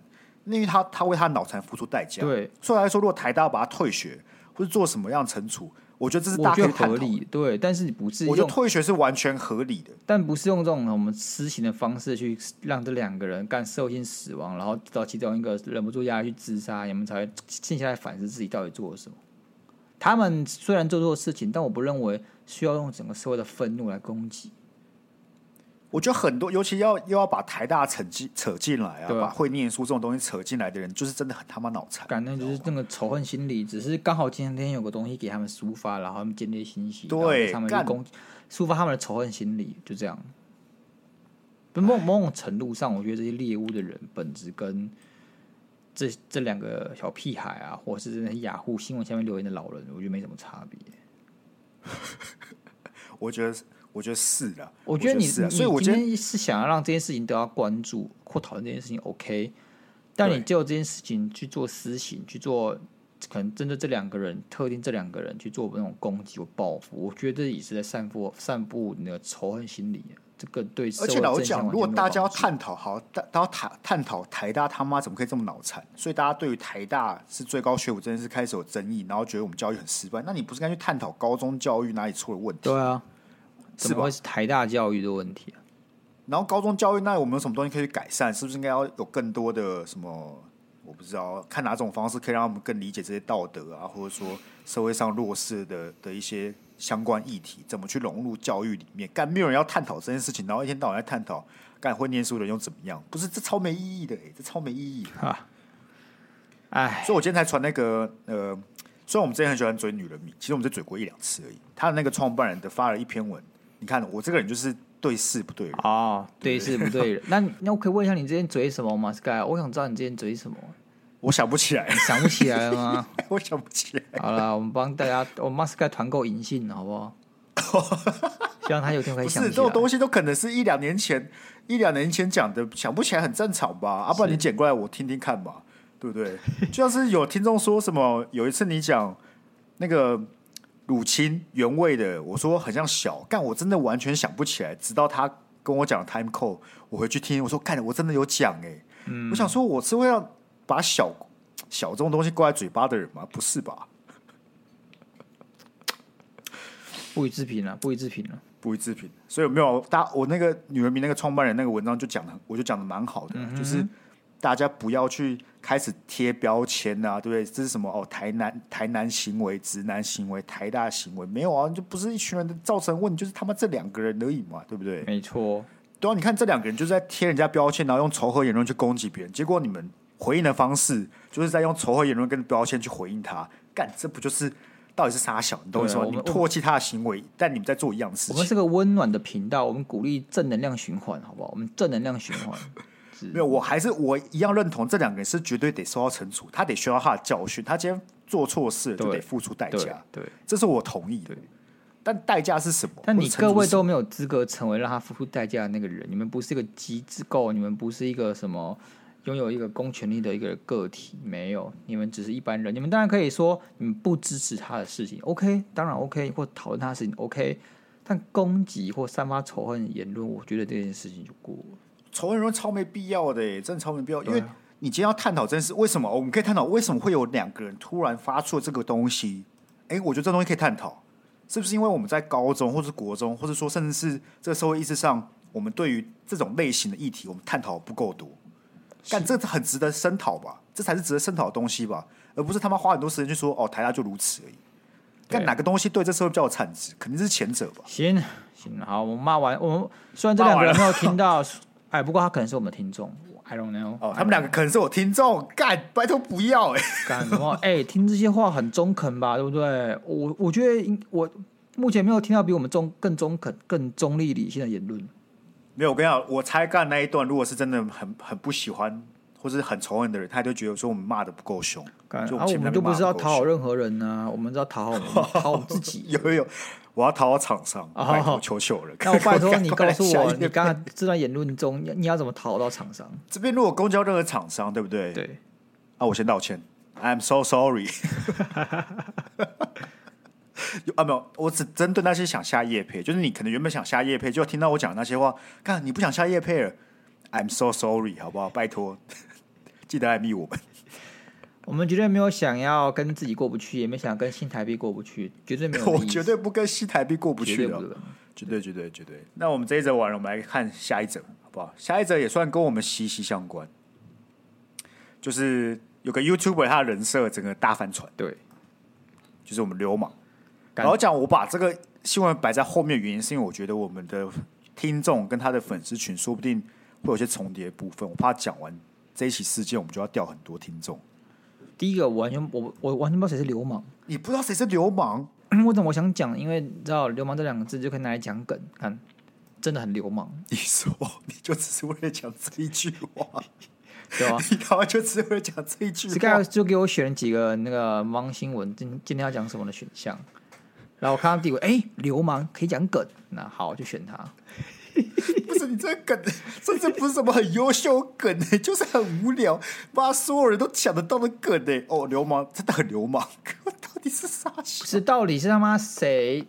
因为他他为他脑残付出代价，对，所以来说，如果台大把他退学或者做什么样惩处，我觉得这是大家可以合理，对。但是不是，我觉得退学是完全合理的，但不是用这种我们私刑的方式去让这两个人干社会性死亡，然后到其中一个忍不住压力去自杀，你们才会静下来反思自己到底做了什么。他们虽然做错事情，但我不认为需要用整个社会的愤怒来攻击。我觉得很多，尤其要又要把台大扯进扯进来啊，把会念书这种东西扯进来的人，就是真的很他妈脑残。感觉就是那个仇恨心理，只是刚好今天有个东西给他们抒发，然后他们建立信息，对，他们就攻抒发他们的仇恨心理，就这样。某某种程度上，我觉得这些猎物的人本质跟这这两个小屁孩啊，或是那些雅虎新闻下面留言的老人，我觉得没什么差别。我觉得。我觉得是的，我觉得你，所以我今天是想要让这件事情得到关注或讨论这件事情，OK。但你就这件事情去做私刑，去做可能针对这两个人特定这两个人去做那种攻击或报复，我觉得这也是在散布散布你的仇恨心理。这个对，而且老实讲，如果大家要探讨，好，大家要谈探讨台大他妈怎么可以这么脑残？所以大家对于台大是最高学府这件事开始有争议，然后觉得我们教育很失败。那你不是该去探讨高中教育哪里出了问题？对啊。怎么会是台大教育的问题啊？然后高中教育，那我们有什么东西可以改善？是不是应该要有更多的什么？我不知道，看哪种方式可以让我们更理解这些道德啊，或者说社会上弱势的的一些相关议题，怎么去融入教育里面？干没有人要探讨这件事情，然后一天到晚在探讨干会念书的人又怎么样？不是这超没意义的，欸，这超没意义啊！哎，所以我今天才传那个呃，虽然我们之前很喜欢追女人迷，其实我们就追过一两次而已。他的那个创办人的发了一篇文。你看我这个人就是对事不对人哦，对事不对人。那那我可以问一下你之前嘴什么吗？Sky，我想知道你之前嘴什么。我想不起来，想不起来了吗？我想不起来。好了，我们帮大家，我们 Sky 团购银杏，好不好？希望他有天可以想起来。不是这种东西都可能是一两年前、一两年前讲的，想不起来很正常吧？啊，不然你剪过来我听听看吧，对不对？就像是有听众说什么，有一次你讲那个。乳清原味的，我说很像小，但我真的完全想不起来。直到他跟我讲 time code，我回去听，我说看，我真的有讲哎、欸。嗯，我想说我是会要把小小这种东西挂在嘴巴的人吗？不是吧？不予置评了，不予置评了，不予置评。所以没有，大我那个女人迷那个创办人那个文章就讲的，我就讲的蛮好的，嗯、就是。大家不要去开始贴标签啊，对不对？这是什么？哦，台南台南行为、直男行为、台大行为，没有啊，就不是一群人的造成问题，就是他妈这两个人而已嘛，对不对？没错，对啊，你看这两个人就是在贴人家标签，然后用仇恨言论去攻击别人，结果你们回应的方式就是在用仇恨言论跟标签去回应他，干，这不就是到底是啥小？你懂我意思吗？你唾弃他的行为，但你们在做一样的事情。我们是个温暖的频道，我们鼓励正能量循环，好不好？我们正能量循环。没有，我还是我一样认同这两个人是绝对得受到惩处，他得学到他的教训，他今天做错事就得付出代价，对，这是我同意的。但代价是什么？但你各位都没有资格成为让他付出代价的那个人。你们不是一个机构，你们不是一个什么拥有一个公权力的一个个体，没有，你们只是一般人。你们当然可以说你们不支持他的事情，OK，当然 OK，或讨论他的事情 OK。但攻击或散发仇恨言论，我觉得这件事情就过了。仇恨言论超没必要的，真的超没必要。因为你今天要探讨这件事，为什么我们可以探讨为什么会有两个人突然发出这个东西？哎，我觉得这东西可以探讨。是不是因为我们在高中，或者是国中，或者说甚至是这个社会意识上，我们对于这种类型的议题，我们探讨不够多？但这很值得深讨吧？这才是值得深讨的东西吧？而不是他妈花很多时间去说哦，台大就如此而已。但哪个东西对这社会比较有产值？肯定是前者吧？行行，好，我们骂完，我们虽然这两个人没有听到，哎，不过他可能是我们听众。I don't know。哦，他们两个可能是我听众，干，拜托不要哎，干什么？哎，听这些话很中肯吧？对不对？我我觉得，我目前没有听到比我们中更中肯、更中立、理性的言论。没有，我跟你讲，我猜干那一段，如果是真的很很不喜欢或是很仇恨的人，他就觉得说我们骂的不够凶。啊，我们就不是要讨好任何人呢，我们是要讨好讨好自己。有有有。我要讨好厂商，拜托求求了。那我 拜托你告诉我，你刚刚这段言论中，你要怎么讨好到厂商？这边如果公交任何厂商，对不对？对。啊，我先道歉，I'm so sorry。啊，没有，我只针对那些想下夜配，就是你可能原本想下夜配，就听到我讲那些话，看你不想下夜配了，I'm so sorry，好不好？拜托，记得来密我们。我们绝对没有想要跟自己过不去，也没想要跟新台币过不去，绝对没有。我绝对不跟新台币过不去的，绝对绝对绝对。那我们这一则完了，我们来看下一则，好不好？下一则也算跟我们息息相关，就是有个 YouTuber 他的人设整个大翻船，对，就是我们流氓。然后讲我把这个新闻摆在后面的原因，是因为我觉得我们的听众跟他的粉丝群说不定会有些重叠的部分，我怕讲完这一起事件，我们就要掉很多听众。第一个，我完全我我完全不知道谁是流氓。你不知道谁是流氓？为什么我想讲？因为你知道“流氓”这两个字就可以拿来讲梗，看真的很流氓。你说，你就只是为了讲这一句话，对吧？你刚刚就只是为了讲这一句 Sky 就给我选了几个那个芒新闻，今今天要讲什么的选项。然后我看到第一个，哎，流氓可以讲梗，那好，就选他。不是你这个梗，甚至不是什么很优秀梗呢，就是很无聊，把所有人都抢得到的梗呢。哦，流氓真的很流氓，到底是啥？是到底是他妈谁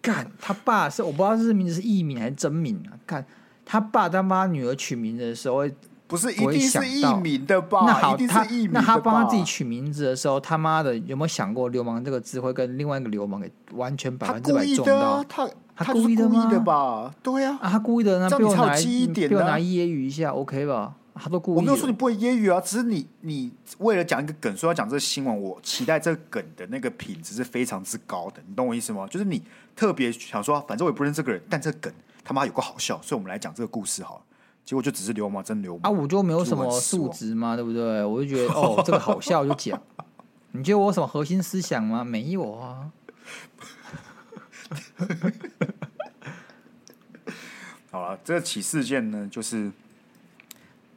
干？他爸是我不知道这名字是艺名还是真名啊？干他爸他妈女儿取名字的时候，不是一定是艺名的吧？那好，他那他帮他自己取名字的时候，他妈的有没有想过“流氓”这个字会跟另外一个流氓给完全百分之百撞到？他。他故意的吗？的吧？对呀、啊，啊，他故意的，那被我拿记忆点，被我拿揶揄一下，OK 吧？他都故意。我没有说你不会揶揄啊，只是你你为了讲一个梗，说要讲这个新闻，我期待这个梗的那个品质是非常之高的，你懂我意思吗？就是你特别想说，反正我也不认识这个人，但这个梗他妈有个好笑，所以我们来讲这个故事好了。结果就只是流氓，真流氓啊！我就没有什么素质嘛，对不对？我就觉得哦，这个好笑就讲。你觉得我有什么核心思想吗？没有啊。好了，这起事件呢，就是，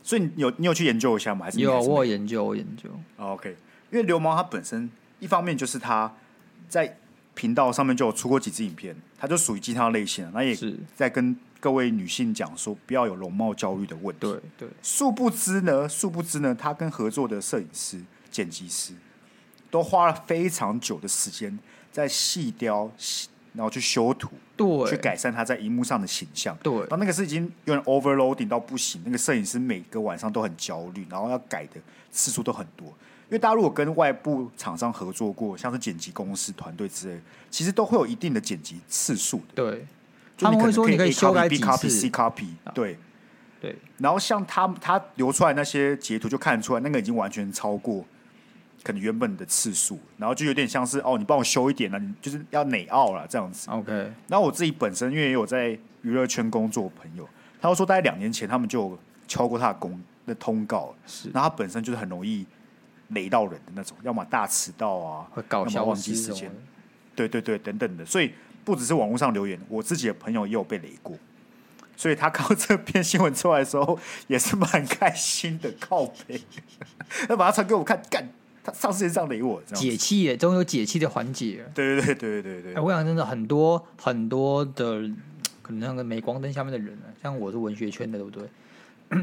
所以你有你有去研究一下吗？还是有我有研究，我研究。OK，因为流氓他本身一方面就是他在频道上面就有出过几支影片，他就属于鸡汤类型，那也是在跟各位女性讲说不要有容貌焦虑的问题。对对。殊不知呢，殊不知呢，他跟合作的摄影师、剪辑师都花了非常久的时间在细雕。然后去修图，对，去改善他在荧幕上的形象，对。然后那个是已经有点 overloading 到不行，那个摄影师每个晚上都很焦虑，然后要改的次数都很多。因为大家如果跟外部厂商合作过，像是剪辑公司团队之类，其实都会有一定的剪辑次数的。对，就你可能可以他们会说你可以修改 B copy C copy，对对。然后像他他留出来那些截图，就看得出来那个已经完全超过。可能原本的次数，然后就有点像是哦，你帮我修一点了，你就是要内奥了这样子。OK。然后我自己本身因为也有在娱乐圈工作，朋友他说，大概两年前他们就敲过他的公的通告，是。然后他本身就是很容易雷到人的那种，要么大迟到啊，会搞笑忘记时间，对对对，等等的。所以不只是网络上留言，我自己的朋友也有被雷过。所以他靠这篇新闻出来的时候，也是蛮开心的，靠背。他把他传给我看，干。他上次也这样雷我，解气耶，总有解气的环节。对对对对对对。哎，我想真的很多很多的，可能那个镁光灯下面的人啊，像我是文学圈的，对不对？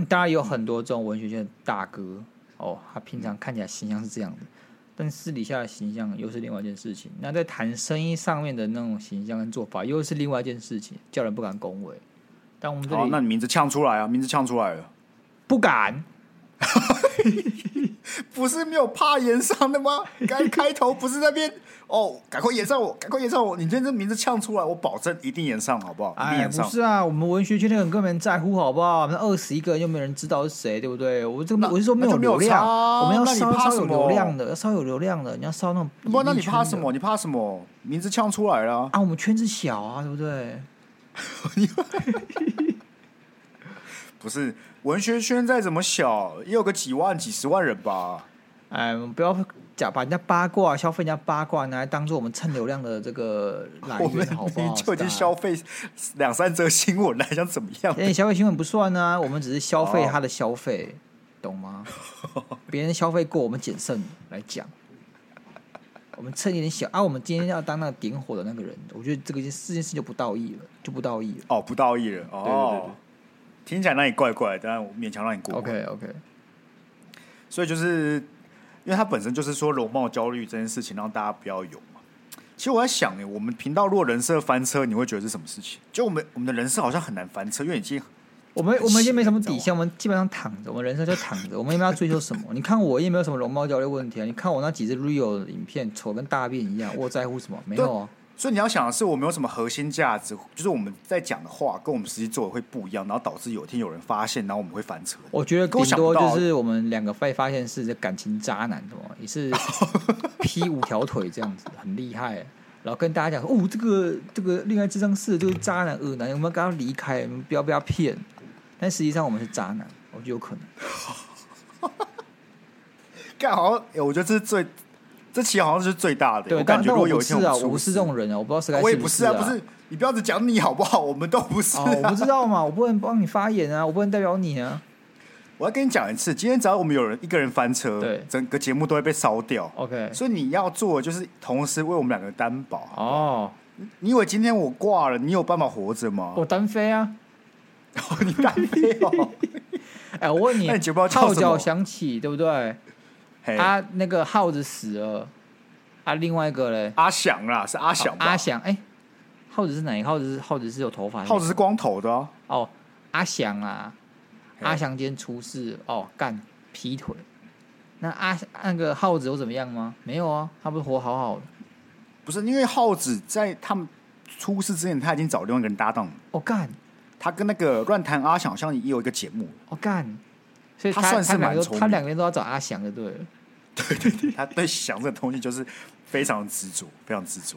当然有很多这种文学圈的大哥哦，他平常看起来形象是这样的，但私底下的形象又是另外一件事情。那在谈生意上面的那种形象跟做法，又是另外一件事情，叫人不敢恭维。但我们这里，那你名字呛出来啊，名字呛出来了，不敢。不是没有怕演上的吗？刚开头不是那边哦，赶快演上我，赶快演上我！你今天这名字呛出来，我保证一定演上，好不好？哎，不是啊，我们文学圈的人根本在乎，好不好？那二十一个人又没人知道是谁，对不对？我这个我是说没有流量，我们要稍稍有流量的，要稍有流量的，你要烧那种。不，那你怕什么？你怕什么？名字呛出来了啊！我们圈子小啊，对不对？不是文学圈再怎么小，也有个几万、几十万人吧。哎，不要假把人家八卦、消费人家八卦拿来当做我们蹭流量的这个来源，好不好？就已经消费两三则新闻了，还想怎么样？哎，消费新闻不算呢、啊，我们只是消费他的消费，懂吗？别人消费过，我们谨慎来讲。我们蹭一点小啊，我们今天要当那个点火的那个人，我觉得这个事件事就不道义了，就不道义了。哦，不道义了。哦，对对对对。听起来那里怪怪，但我勉强让你过。OK OK。所以就是，因为他本身就是说容貌焦虑这件事情，让大家不要有嘛。其实我在想，哎，我们频道如果人设翻车，你会觉得是什么事情？就我们我们的人设好像很难翻车，因为已经我们我们已经没什么底线，我们基本上躺着，我们人设就躺着，我们也没有要追求什么。你看我也没有什么容貌焦虑问题啊，你看我那几支 real 的影片，丑跟大便一样，我在乎什么？没有啊。所以你要想的是，我们有什么核心价值？就是我们在讲的话跟我们实际做的会不一样，然后导致有一天有人发现，然后我们会翻车。我觉得顶多就是我们两个被发现是感情渣男，对吗？也是劈五条腿这样子，很厉害。然后跟大家讲，哦，这个这个恋爱智商是就是渣男恶男，我们刚刚离开，我们不要被他骗。但实际上我们是渣男，我觉得有可能。干好我觉得这是最。这期好像是最大的，对，我感觉我有一天是啊，我不是这种人啊，我不知道是该。我也不是啊，不是，你不要只讲你好不好？我们都不是啊。哦，我不知道嘛，我不能帮你发言啊，我不能代表你啊。我要跟你讲一次，今天只要我们有人一个人翻车，对，整个节目都会被烧掉。OK，所以你要做的就是同时为我们两个担保。哦，你以为今天我挂了，你有办法活着吗？我单飞啊！哦，你单飞哦！哎，我问你，那你节目号角响起，对不对？那个耗子死了。啊，另外一个嘞，阿翔啦，是阿翔。阿翔，哎、欸，耗子是哪一个？耗子是耗子是有头发，耗子是光头的哦。哦，阿翔啊，阿翔今天出事哦，干劈腿。那阿那个耗子有怎么样吗？没有啊，他不是活好好的。不是因为耗子在他们出事之前，他已经找另外一个人搭档了。哦干，他跟那个乱弹阿翔好像也有一个节目。哦干，所以他，他算是蛮聪明，他两个人都要找阿翔的，对了。对对对，他对翔这个东西就是非常执着，非常执着。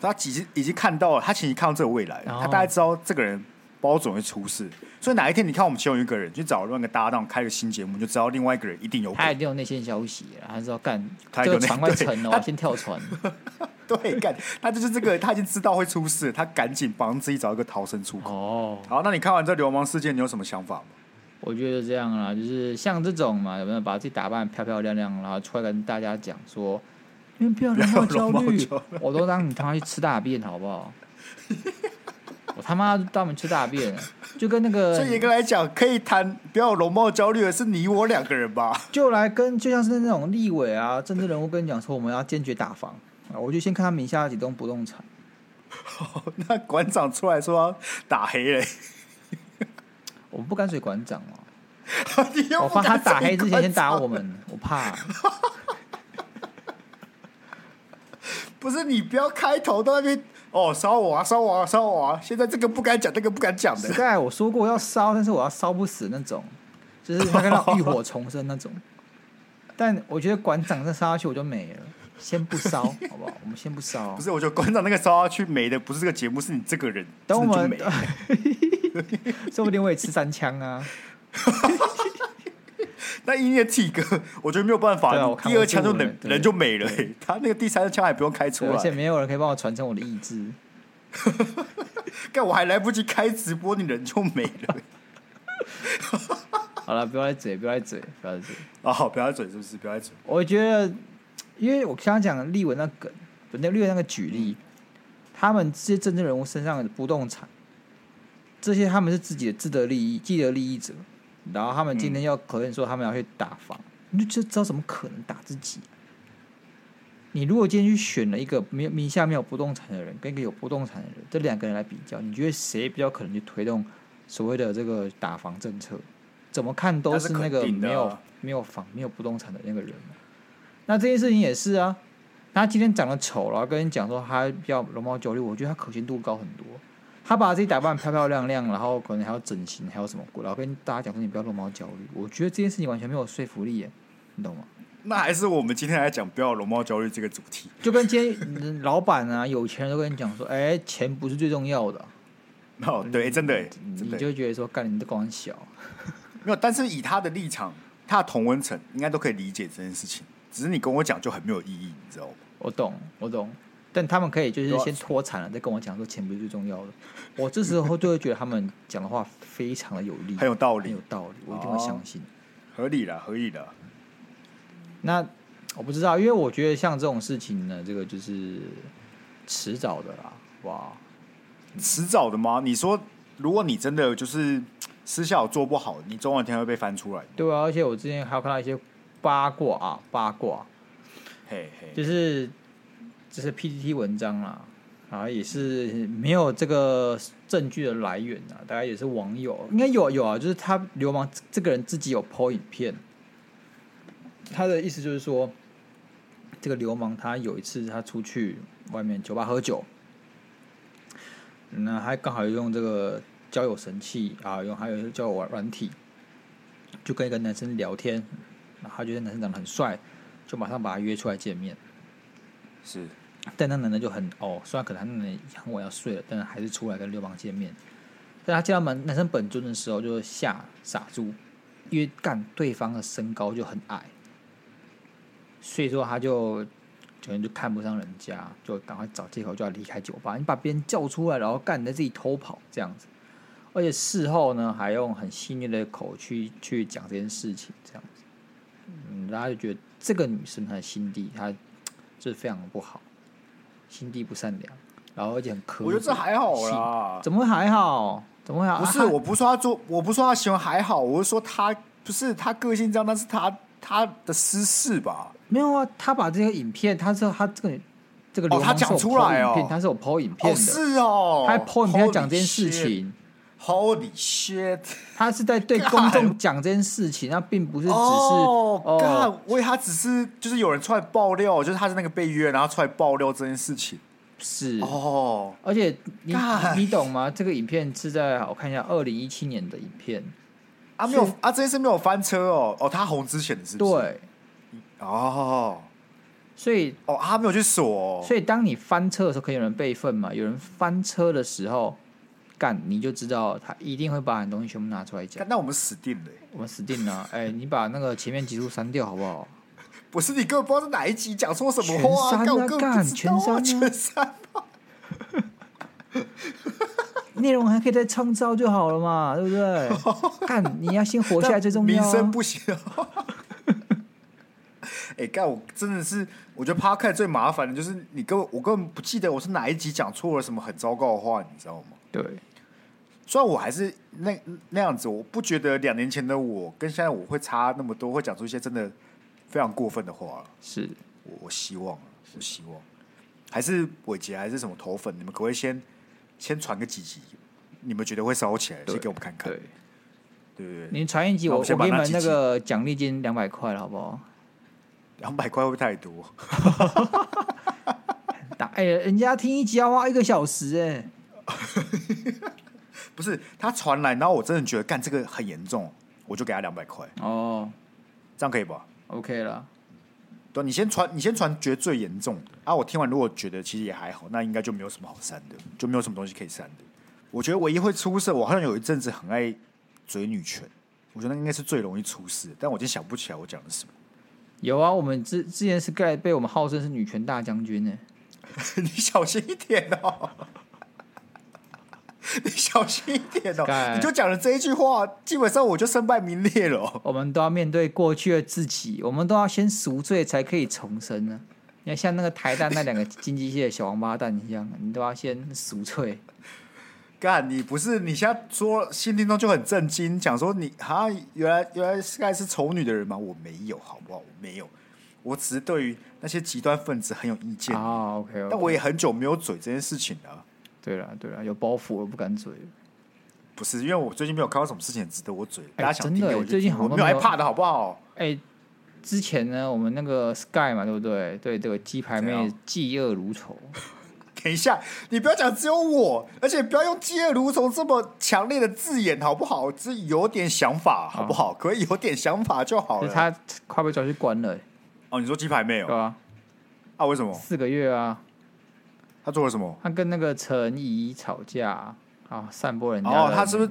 他其实已经看到了，他其实看到这个未来，他大概知道这个人包总会出事。所以哪一天你看我们其中一个人去找另外一个搭档开个新节目，就知道另外一个人一定有。他一定有内线消息，他知道干，这个船快沉了，先跳船。对，干，他就是这个，他已经知道会出事，他赶紧帮自己找一个逃生出口。哦，好，那你看完这流氓事件，你有什么想法吗？我觉得这样啦，就是像这种嘛，有没有把自己打扮漂漂亮亮，然后出来跟大家讲说，因为不要容貌焦虑，我都让你他妈去吃大便，好不好？我他妈专门吃大便，就跟那个，所以严格来讲，可以谈不要容貌焦虑的是你我两个人吧？就来跟就像是那种立委啊，政治人物跟你讲说，我们要坚决打房啊，我就先看他名下几栋不动产。那馆长出来说要打黑嘞。我不敢水馆长哦，我怕他打黑之前先打我们，我怕。不是你不要开头到那边哦，烧我啊，烧我啊，烧我啊！现在这个不敢讲，那个不敢讲的。Sky，我说过要烧，但是我要烧不死那种，就是他看到浴火重生那种。但我觉得馆长再烧下去我就没了，先不烧，好不好？我们先不烧。不是，我觉得馆长那个烧下去没的，不是这个节目，是你这个人。等我们。说不定我也吃三枪啊！那音乐 T 哥，我觉得没有办法，啊、第二枪就人人就没了。他那个第三枪还不用开出来，而且没有人可以帮我传承我的意志。干我还来不及开直播，你人就没了。好了，不要再嘴，不要再嘴，不要再嘴。哦，不要再嘴，是不是？不要再嘴。我觉得因为我刚刚讲立文那个，那立文那个举例，他们这些政治人物身上的不动产，这些他们是自己的自得利益、既得利益者，然后他们今天要可能说他们要去打房，你就知道怎么可能打自己？你如果今天去选了一个没有名下没有不动产的人，跟一个有不动产的人，这两个人来比较，你觉得谁比较可能去推动所谓的这个打房政策？怎么看都是那个没有没有房没有不动产的那个人。那这件事情也是啊，他今天长得丑了，跟你讲说他比较容貌焦虑，我觉得他可信度高很多。他把自己打扮漂漂亮亮，然后可能还要整形，还有什么，然后跟大家讲说你不要容貌焦虑，我觉得这件事情完全没有说服力耶，你懂吗？那还是我们今天来讲不要容貌焦虑这个主题，就跟今天老板啊、有钱人都跟你讲说，哎、欸，钱不是最重要的。哦，对，真的，真的，你就觉得说，干你的光小。没有，但是以他的立场，他的同温层应该都可以理解这件事情。只是你跟我讲就很没有意义，你知道吗？我懂，我懂。但他们可以就是先脱产了，再跟我讲说钱不是最重要的。我这时候就会觉得他们讲的话非常的有力，很有道理，很有道理，我一定会相信。合理的，合理的。那我不知道，因为我觉得像这种事情呢，这个就是迟早的啦。哇，迟早的吗？你说，如果你真的就是私下有做不好，你总有一天会被翻出来。对啊，而且我之前还有看到一些八卦啊，八卦，嘿嘿，就是就是 PTT 文章啦，啊，也是没有这个证据的来源啊，大概也是网友，应该有有啊，就是他流氓这个人自己有 po 影片。他的意思就是说，这个流氓他有一次他出去外面酒吧喝酒，那还刚好用这个交友神器啊，用还有交友软体，就跟一个男生聊天，他觉得男生长得很帅，就马上把他约出来见面。是，但那男的就很哦，虽然可能那男很晚要睡了，但是还是出来跟流氓见面。但他见到男男生本尊的时候，就吓傻住，因为干对方的身高就很矮。所以说他就可能就看不上人家，就赶快找借口就要离开酒吧。你把别人叫出来，然后干你在自己偷跑这样子，而且事后呢还用很戏谑的口去去讲这件事情，这样子，嗯，大家就觉得这个女生她的心地她 就是非常不好，心地不善良，然后而且很刻。我觉得这还好啦，怎么会还好？怎么会？不是，我不说他做，我不说他行为还好，我是说他不是他个性这样，那是他他的私事吧。没有啊，他把这个影片，他说他这个这个流氓是有 po 影片，他是有 po 影片的，是哦，他 po 影片讲这件事情，Holy shit！他是在对公众讲这件事情，那并不是只是哦，我以为他只是就是有人出来爆料，就是他是那个被约，然后出来爆料这件事情，是哦，而且你你懂吗？这个影片是在我看一下二零一七年的影片，啊没有啊，这件事没有翻车哦，哦，他红之前的是不是？对。哦，所以哦，他没有去锁、哦。所以当你翻车的时候，可以有人备份嘛？有人翻车的时候，干你就知道他一定会把你东西全部拿出来讲。那我们死定了，我们死定了。哎、欸，你把那个前面几处删掉好不好？不是，你根本不知道是哪一集讲错什么话、啊，全删啊！干全删，全删。内容还可以再创造就好了嘛，对不对？干，你要先活下来最重要、啊。名声不行。哎、欸，干我真的是，我觉得 Podcast 最麻烦的就是你根本我根本不记得我是哪一集讲错了什么很糟糕的话，你知道吗？对，虽然我还是那那样子，我不觉得两年前的我跟现在我会差那么多，会讲出一些真的非常过分的话。是我我希望，我希望，还是伟杰还是什么头粉，你们可不可以先先传个几集？你们觉得会烧起来，先给我们看看。对，对对对，你传一集，我我给你们那个奖励金两百块了，好不好？两百块会不会太多？打哎，人家听一集要花一个小时哎。不是他传来，然后我真的觉得干这个很严重，我就给他两百块。哦，这样可以吧？OK 了。对，你先传，你先传，觉得最严重的啊。我听完如果觉得其实也还好，那应该就没有什么好删的，就没有什么东西可以删的。我觉得唯一会出事，我好像有一阵子很爱嘴女权，我觉得那应该是最容易出事，但我已经想不起来我讲的是什么。有啊，我们之之前是盖被我们号称是女权大将军呢。你小心一点哦！你小心一点哦！你就讲了这一句话，基本上我就身败名裂了哦。我们都要面对过去的自己，我们都要先赎罪，才可以重生呢。你看，像那个台大那两个经济系的小王八蛋一样，你都要先赎罪。干，你不是你现在说新听众就很震惊，讲说你好像原来原来 Sky 是丑女的人吗？我没有，好不好？我没有，我只是对于那些极端分子很有意见啊。Oh, OK，, okay. 但我也很久没有嘴这件事情了。对了对了，有包袱我不敢嘴。不是因为我最近没有看到什么事情值得我嘴，欸、大家想听的，最近好我没有害怕的好不好？哎、欸，之前呢，我们那个 Sky 嘛，对不对？对这个鸡排妹嫉恶如仇。等一下，你不要讲只有我，而且不要用嫉恶如仇这么强烈的字眼，好不好？只有点想法，好不好？可以有点想法就好了。他快被抓去关了。哦，你说鸡排妹哦？对啊。啊？为什么？四个月啊。他做了什么？他跟那个陈怡吵架啊，散播人家。哦，他是不是？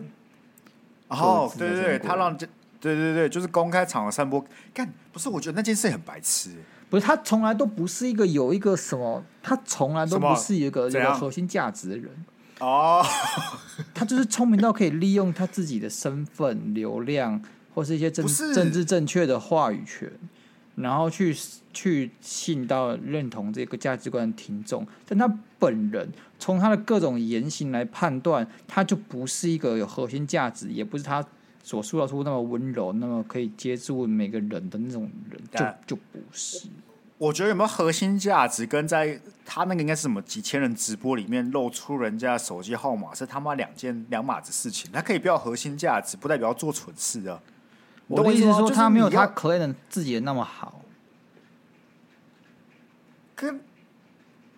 哦，对对对，他让这，对对对，就是公开场合散播。干，不是？我觉得那件事很白痴。不是，他从来都不是一个有一个什么，他从来都不是一个一个核心价值的人。哦，他就是聪明到可以利用他自己的身份、流量，或是一些政政治正确的话语权。然后去去吸引到认同这个价值观的听众，但他本人从他的各种言行来判断，他就不是一个有核心价值，也不是他所塑造出那么温柔、那么可以接住每个人的那种人，就就不是。我觉得有没有核心价值，跟在他那个应该是什么几千人直播里面露出人家手机号码，是他妈两件两码子事情。他可以不要核心价值，不代表要做蠢事啊。我的意思是说，他没有他 claim 自己的那么好。可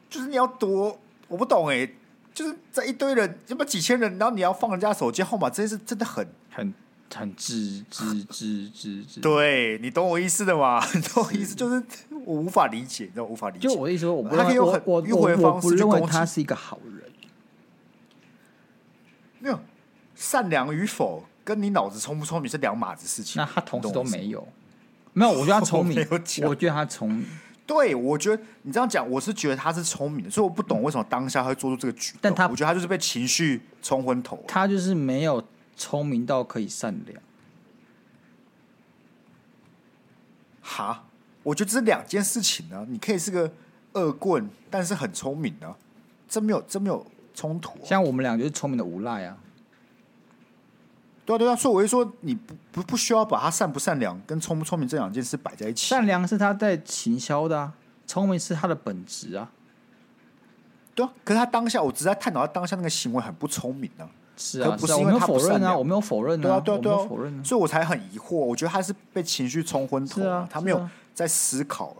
就是你要多，我不懂哎，就是在一堆人，要么几千人，然后你要放人家手机号码，这是真的很很很智智智智智。对，你懂我意思的吗？你懂我意思，就是我无法理解，你知道无法理解。就我的意思说，我不他可以用很迂回的方式去攻击。我不认为他是一个好人。没有善良与否。跟你脑子聪不聪明是两码子事情。那他同时都没有，没有。我觉得他聪明，我，我觉得他聪明。对，我觉得你这样讲，我是觉得他是聪明的，所以我不懂为什么当下会做出这个举动。但他，我觉得他就是被情绪冲昏头。他就是没有聪明到可以善良。哈，我觉得这是两件事情呢、啊。你可以是个恶棍，但是很聪明呢、啊，这没有这没有冲突、啊。像我们俩就是聪明的无赖啊。对啊，对啊，所以我就说，你不不不需要把他善不善良跟聪不聪明这两件事摆在一起。善良是他在行销的啊，聪明是他的本质啊。对啊，可是他当下，我只在探讨他当下那个行为很不聪明呢、啊。是啊，不是因为他不否认啊，我没有否认啊，对啊，对啊，对啊，否认啊，所以我才很疑惑。我觉得他是被情绪冲昏头啊，他没有在思考了。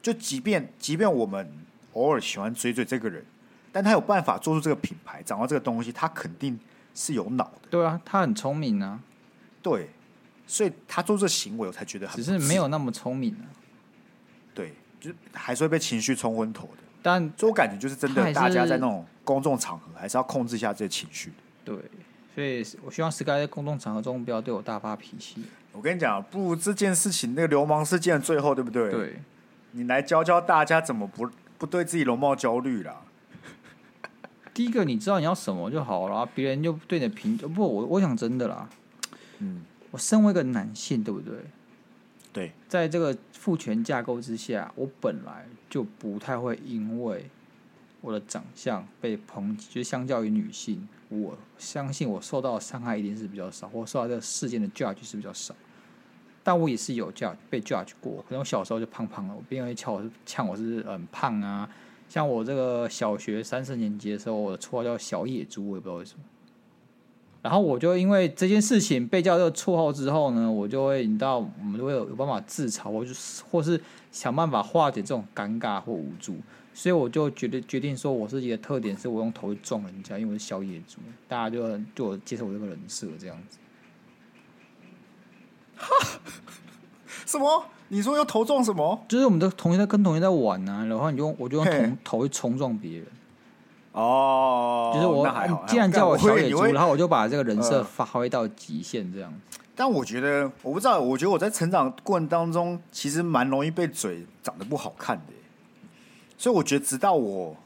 就即便即便我们偶尔喜欢追追这个人，但他有办法做出这个品牌，掌握这个东西，他肯定。是有脑的，对啊，他很聪明啊，对，所以他做这行为，我才觉得很，只是没有那么聪明啊，对，就是还是会被情绪冲昏头的。但所以我感觉就是真的，大家在那种公众场合还是要控制一下这些情绪。对，所以我希望 Sky 在公众场合中不要对我大发脾气。我跟你讲，不如这件事情那个流氓事件的最后，对不对？对，你来教教大家怎么不不对自己容貌焦虑啦。第一个，你知道你要什么就好了，别人就对你的评不，我我想真的啦，嗯，我身为一个男性，对不对？对，在这个父权架构之下，我本来就不太会因为我的长相被抨击，就相较于女性，我相信我受到的伤害一定是比较少，或受到这个事件的 judge 是比较少，但我也是有 judge 被 judge 过，可能我小时候就胖胖了，别人会呛我是呛我是很胖啊。像我这个小学三四年级的时候，我的绰号叫小野猪，我也不知道为什么。然后我就因为这件事情被叫这个绰号之后呢，我就会，你知道，我们都会有有办法自嘲，我就或是想办法化解这种尴尬或无助。所以我就决定决定说，我自己的特点是我用头撞人家，因为我是小野猪，大家就就接受我这个人设这样子。哈？什么？你说要头撞什么？就是我们的同学在跟同学在玩呢、啊，然后你就我就用头头去冲撞别人。哦，就是我你既然叫我小野猪，然后我就把这个人设发挥到极限这样。但我觉得我不知道，我觉得我在成长过程当中其实蛮容易被嘴长得不好看的，所以我觉得直到我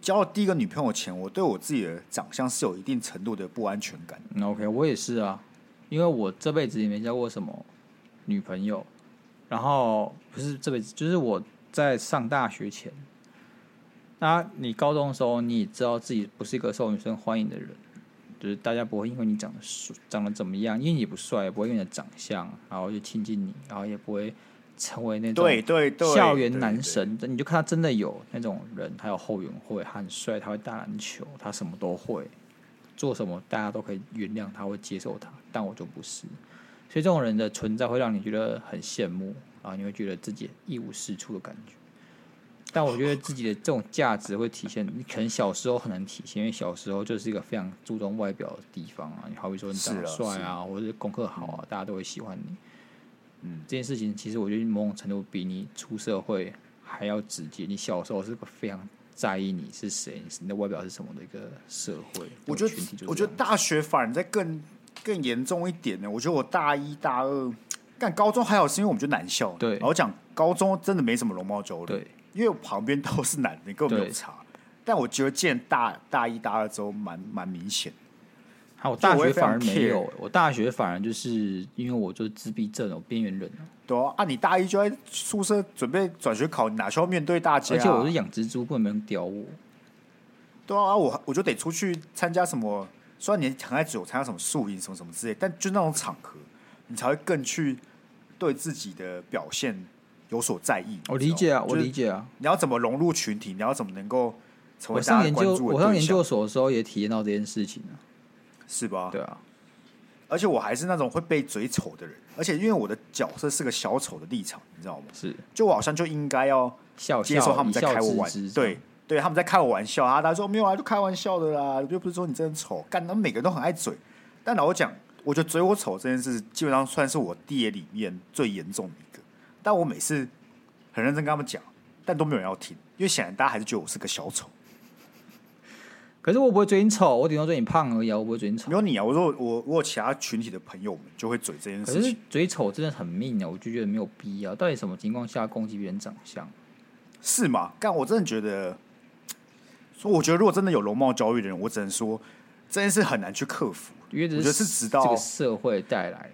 交了第一个女朋友前，我对我自己的长相是有一定程度的不安全感。嗯，OK，我也是啊，因为我这辈子也没交过什么女朋友，然后不是这辈子，就是我在上大学前，那你高中的时候，你也知道自己不是一个受女生欢迎的人，就是大家不会因为你长得帅、长得怎么样，因为你不帅，也不会因为你的长相，然后就亲近你，然后也不会。成为那种校园男神，你就看他真的有那种人，他有后援会，他很帅，他会打篮球，他什么都会，做什么大家都可以原谅他，会接受他。但我就不是，所以这种人的存在会让你觉得很羡慕，然后你会觉得自己一无是处的感觉。但我觉得自己的这种价值会体现，你可能小时候很难体现，因为小时候就是一个非常注重外表的地方啊。你好比说你长得帅啊，或者是功课好啊，大家都会喜欢你。嗯，这件事情其实我觉得某种程度比你出社会还要直接。你小时候是个非常在意你是谁，你的外表是什么的一个社会。我觉得，我觉得大学反而在更更严重一点呢。我觉得我大一大二，但高中还好，是因为我们就男校。对，然后讲高中真的没什么容貌焦虑。对，因为我旁边都是男的，你根本没有差。但我觉得见大大一大二之后，蛮蛮明显。我大学反而没有，我大学反而就是因为我就是自闭症，我边缘人。对啊，啊，你大一就在宿舍准备转学考，你哪需要面对大家？而且我是养蜘蛛，不能没人屌我。对啊，我我就得出去参加什么，虽然你很爱酒，参加什么宿营什么什么之类，但就那种场合，你才会更去对自己的表现有所在意。我理解啊，我理解啊。你要怎么融入群体？你要怎么能够成为大家关注的对象？我上研究，我上研究所的时候也体验到这件事情啊。是吧？对啊，而且我还是那种会被嘴丑的人，而且因为我的角色是个小丑的立场，你知道吗？是，就我好像就应该要接受他们在开我玩笑，对对，他们在开我玩笑啊，他说没有啊，就开玩笑的啦，又不是说你真的丑，干，他们每个人都很爱嘴，但老实讲，我觉得嘴我丑这件事，基本上算是我爹里面最严重的一个，但我每次很认真跟他们讲，但都没有人要听，因为显然大家还是觉得我是个小丑。可是我不会嘴你丑，我顶多嘴你胖而已啊！我不会嘴你丑。没有你啊！我说我我有其他群体的朋友们就会嘴这件事情。可是嘴丑真的很命啊！我就觉得没有必要。到底什么情况下攻击别人长相？是吗？但我真的觉得，说我觉得如果真的有容貌焦虑的人，我只能说这件事很难去克服。因为我觉得是直到这个社会带来。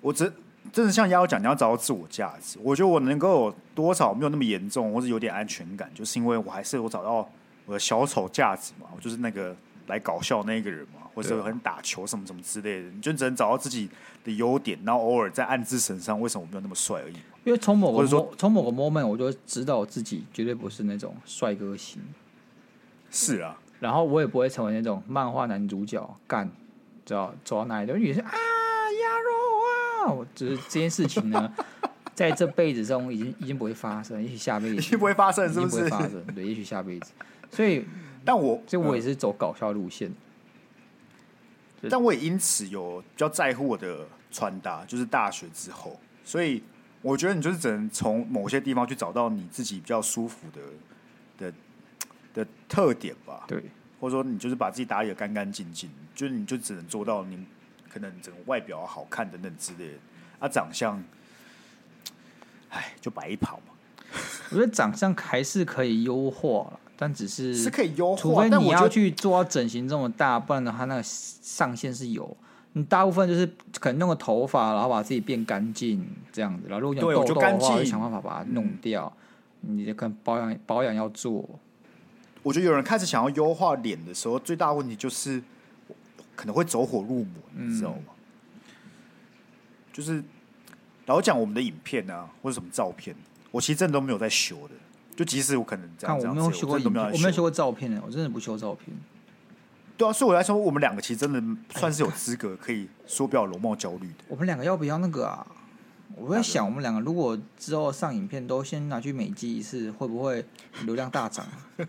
我真真的像丫头讲，你要找到自我价值。我觉得我能够有多少没有那么严重，或者有点安全感，就是因为我还是有找到。我的小丑价值嘛，我就是那个来搞笑那个人嘛，或者很打球什么什么之类的，你就只能找到自己的优点，然后偶尔在暗自神伤，为什么我没有那么帅而已。因为从某个从某个 moment，我就知道我自己绝对不是那种帅哥型。是啊，然后我也不会成为那种漫画男主角，干，知道走到哪里都女生啊，鸭肉啊，就是这件事情呢。在这辈子中，已经已经不会发生，也许下辈子已经不会发生，是不是？不会发生，对，也许下辈子。所以，但我，所以我也是走搞笑路线。嗯、但我也因此有比较在乎我的穿搭，就是大学之后，所以我觉得你就是只能从某些地方去找到你自己比较舒服的的的特点吧。对，或者说你就是把自己打理的干干净净，就是你就只能做到你可能整个外表好看等等之类的啊，长相。哎，就白衣跑嘛。我觉得长相还是可以优化了，但只是是可以优化，除非你要去做到整形这么大，不然的话，那个上限是有。你大部分就是可能弄个头发，然后把自己变干净这样子。然后如果有痘痘的话，就想办法把它弄掉。嗯、你可能保养保养要做。我觉得有人开始想要优化脸的时候，最大的问题就是可能会走火入魔，你知道吗？嗯、就是。老讲我们的影片啊，或者什么照片，我其实真的都没有在修的。就即使我可能这样，看我没有修过影片，我没有修过照片呢，我真的不修照片。对啊，所以我来说，我们两个其实真的算是有资格可以说不要容貌焦虑的。我们两个要不要那个啊？我在想，我们两个如果之后上影片都先拿去美肌一次，会不会流量大涨？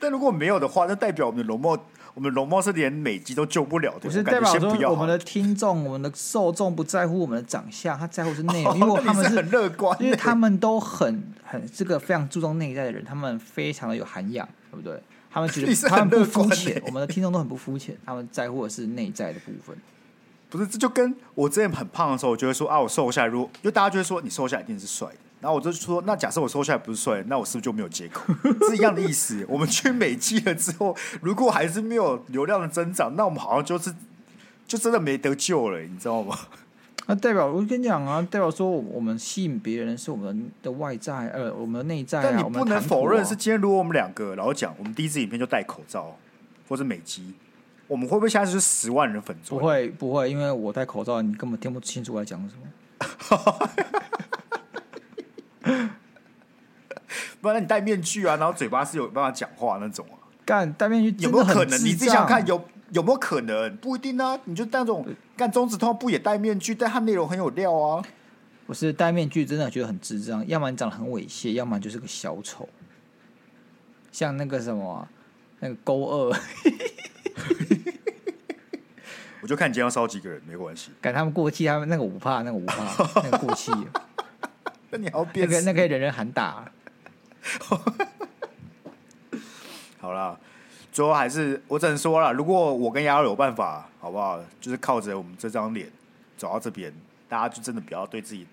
但如果没有的话，那代表我们的容貌。我们容貌是连美肌都救不了的，不是代表说我们的听众、我们的受众不在乎我们的长相，他在乎是内容，因为他们是很乐观，因为他们都很很这个非常注重内在的人，他们非常的有涵养，对不对？他们觉得 他们不肤浅，我们的听众都很不肤浅，他们在乎的是内在的部分。不是，这就跟我之前很胖的时候，我就会说啊，我瘦下来，如果就大家就会说你瘦下来一定是帅的，然后我就说，那假设我瘦下来不是帅，那我是不是就没有借口？是一样的意思。我们去美肌了之后，如果还是没有流量的增长，那我们好像就是就真的没得救了，你知道吗？那代表我跟你讲啊，代表说我们吸引别人是我们的外在，呃，我们的内在、啊。但你不能否认是今天，如果我们两个然后讲，我们第一支影片就戴口罩或者美肌，我们会不会下次是十万人粉丝？不会，不会，因为我戴口罩，你根本听不清楚我在讲什么。不然你戴面具啊，然后嘴巴是有办法讲话那种啊？干戴面具有没有可能？你自己想看有有没有可能？不一定啊，你就戴那种干中指通不也戴面具？但他内容很有料啊。不是戴面具真的觉得很智障，要么你长得很猥亵，要么就是个小丑，像那个什么、啊、那个勾二。我就看你今天要烧几个人没关系。赶他们过气，他们那个五怕，那个五怕，那个过气。那你要变那个那个人人喊打。好了，最后还是我只能说了，如果我跟鸭肉有办法，好不好？就是靠着我们这张脸走到这边，大家就真的不要对自己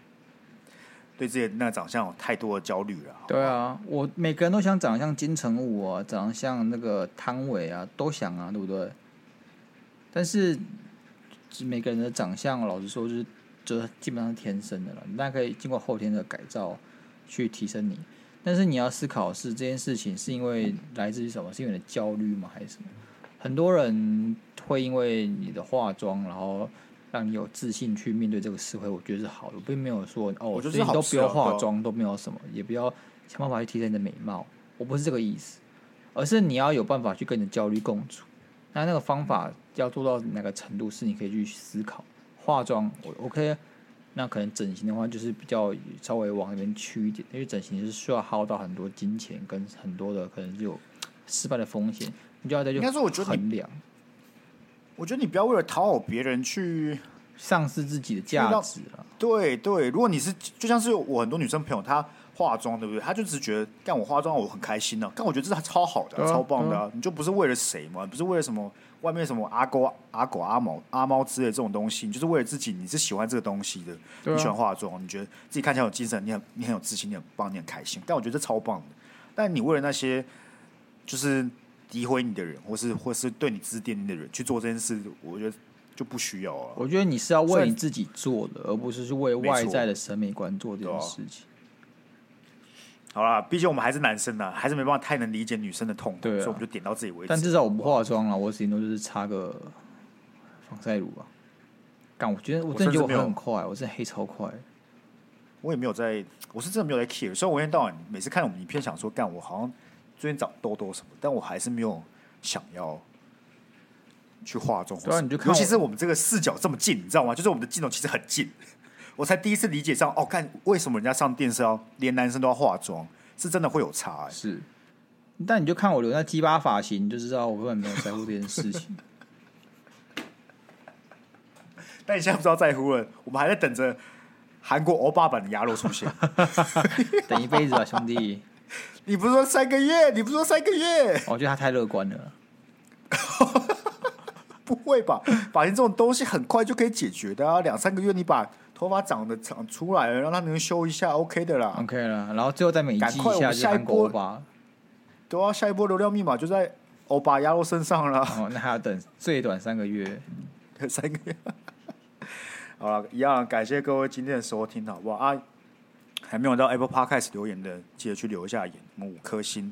对自己那个长相有太多的焦虑了。对啊，我每个人都想长得像金城武啊，长得像那个汤唯啊，都想啊，对不对？但是每个人的长相，老实说，就是。就是基本上是天生的了，那可以经过后天的改造去提升你。但是你要思考是这件事情是因为来自于什么？是因为你的焦虑吗？还是什么？很多人会因为你的化妆，然后让你有自信去面对这个社会。我觉得是好的，我并没有说哦，所以你都不要化妆，都没有什么，也不要想办法去提升你的美貌。我不是这个意思，而是你要有办法去跟你的焦虑共处。那那个方法要做到哪个程度，是你可以去思考。化妆我 OK，那可能整形的话就是比较稍微往那边去一点，因为整形是需要耗到很多金钱跟很多的可能就有失败的风险，你就要在就应该说我觉得衡量。我觉得你不要为了讨好别人去丧失自己的价值了。对对，如果你是就像是我很多女生朋友，她化妆对不对？她就只是觉得干我化妆我很开心呢、啊，但我觉得这是超好的、啊、超棒的、啊，你就不是为了谁嘛，不是为了什么。外面什么阿狗阿狗阿猫阿猫之类的这种东西，你就是为了自己，你是喜欢这个东西的，啊、你喜欢化妆，你觉得自己看起来有精神，你很你很有自信，你很棒，你很开心。但我觉得这超棒的。但你为了那些就是诋毁你的人，或是或是对你指指点点的人去做这件事，我觉得就不需要了。我觉得你是要为你自己做的，而不是去为外在的审美观做这件事情。好啦，毕竟我们还是男生呢，还是没办法太能理解女生的痛，对啊，所以我们就点到自己为止。但至少我不化妆了，我顶多就是擦个防晒乳吧。干，我觉得我真的觉得我很快，我真的黑超快。我也没有在，我是真的没有在 care。所以我一天到晚每次看我们影片，想说干，我好像最近长痘痘什么，但我还是没有想要去化妆。对啊，你就看，尤其是我们这个视角这么近，你知道吗？就是我们的镜头其实很近。我才第一次理解上哦，看为什么人家上电视要连男生都要化妆，是真的会有差哎。是，但你就看我留那鸡巴发型，你就知道我根本没有在乎这件事情。但你现在不知道在乎了，我们还在等着韩国欧巴版的鸭肉出现，等一辈子啊，兄弟！你不是说三个月？你不是说三个月？我觉得他太乐观了。不会吧？发型这种东西很快就可以解决的啊，两三个月你把。头发长得长出来了，让他能修一下，OK 的啦，OK 了。然后最后再美肌一下，下一波吧。对啊，下一波流量密码就在欧巴鸭肉身上了。哦，那还要等最短三个月，三个月。好了，一样感谢各位今天的收听，好不好啊？还没有到 Apple Podcast 留言的，记得去留一下言，我们五颗星。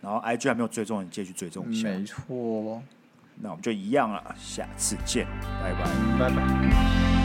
然后 IG 还没有追踪的，记得去追踪一下。没错，那我们就一样了，下次见，拜拜，拜拜。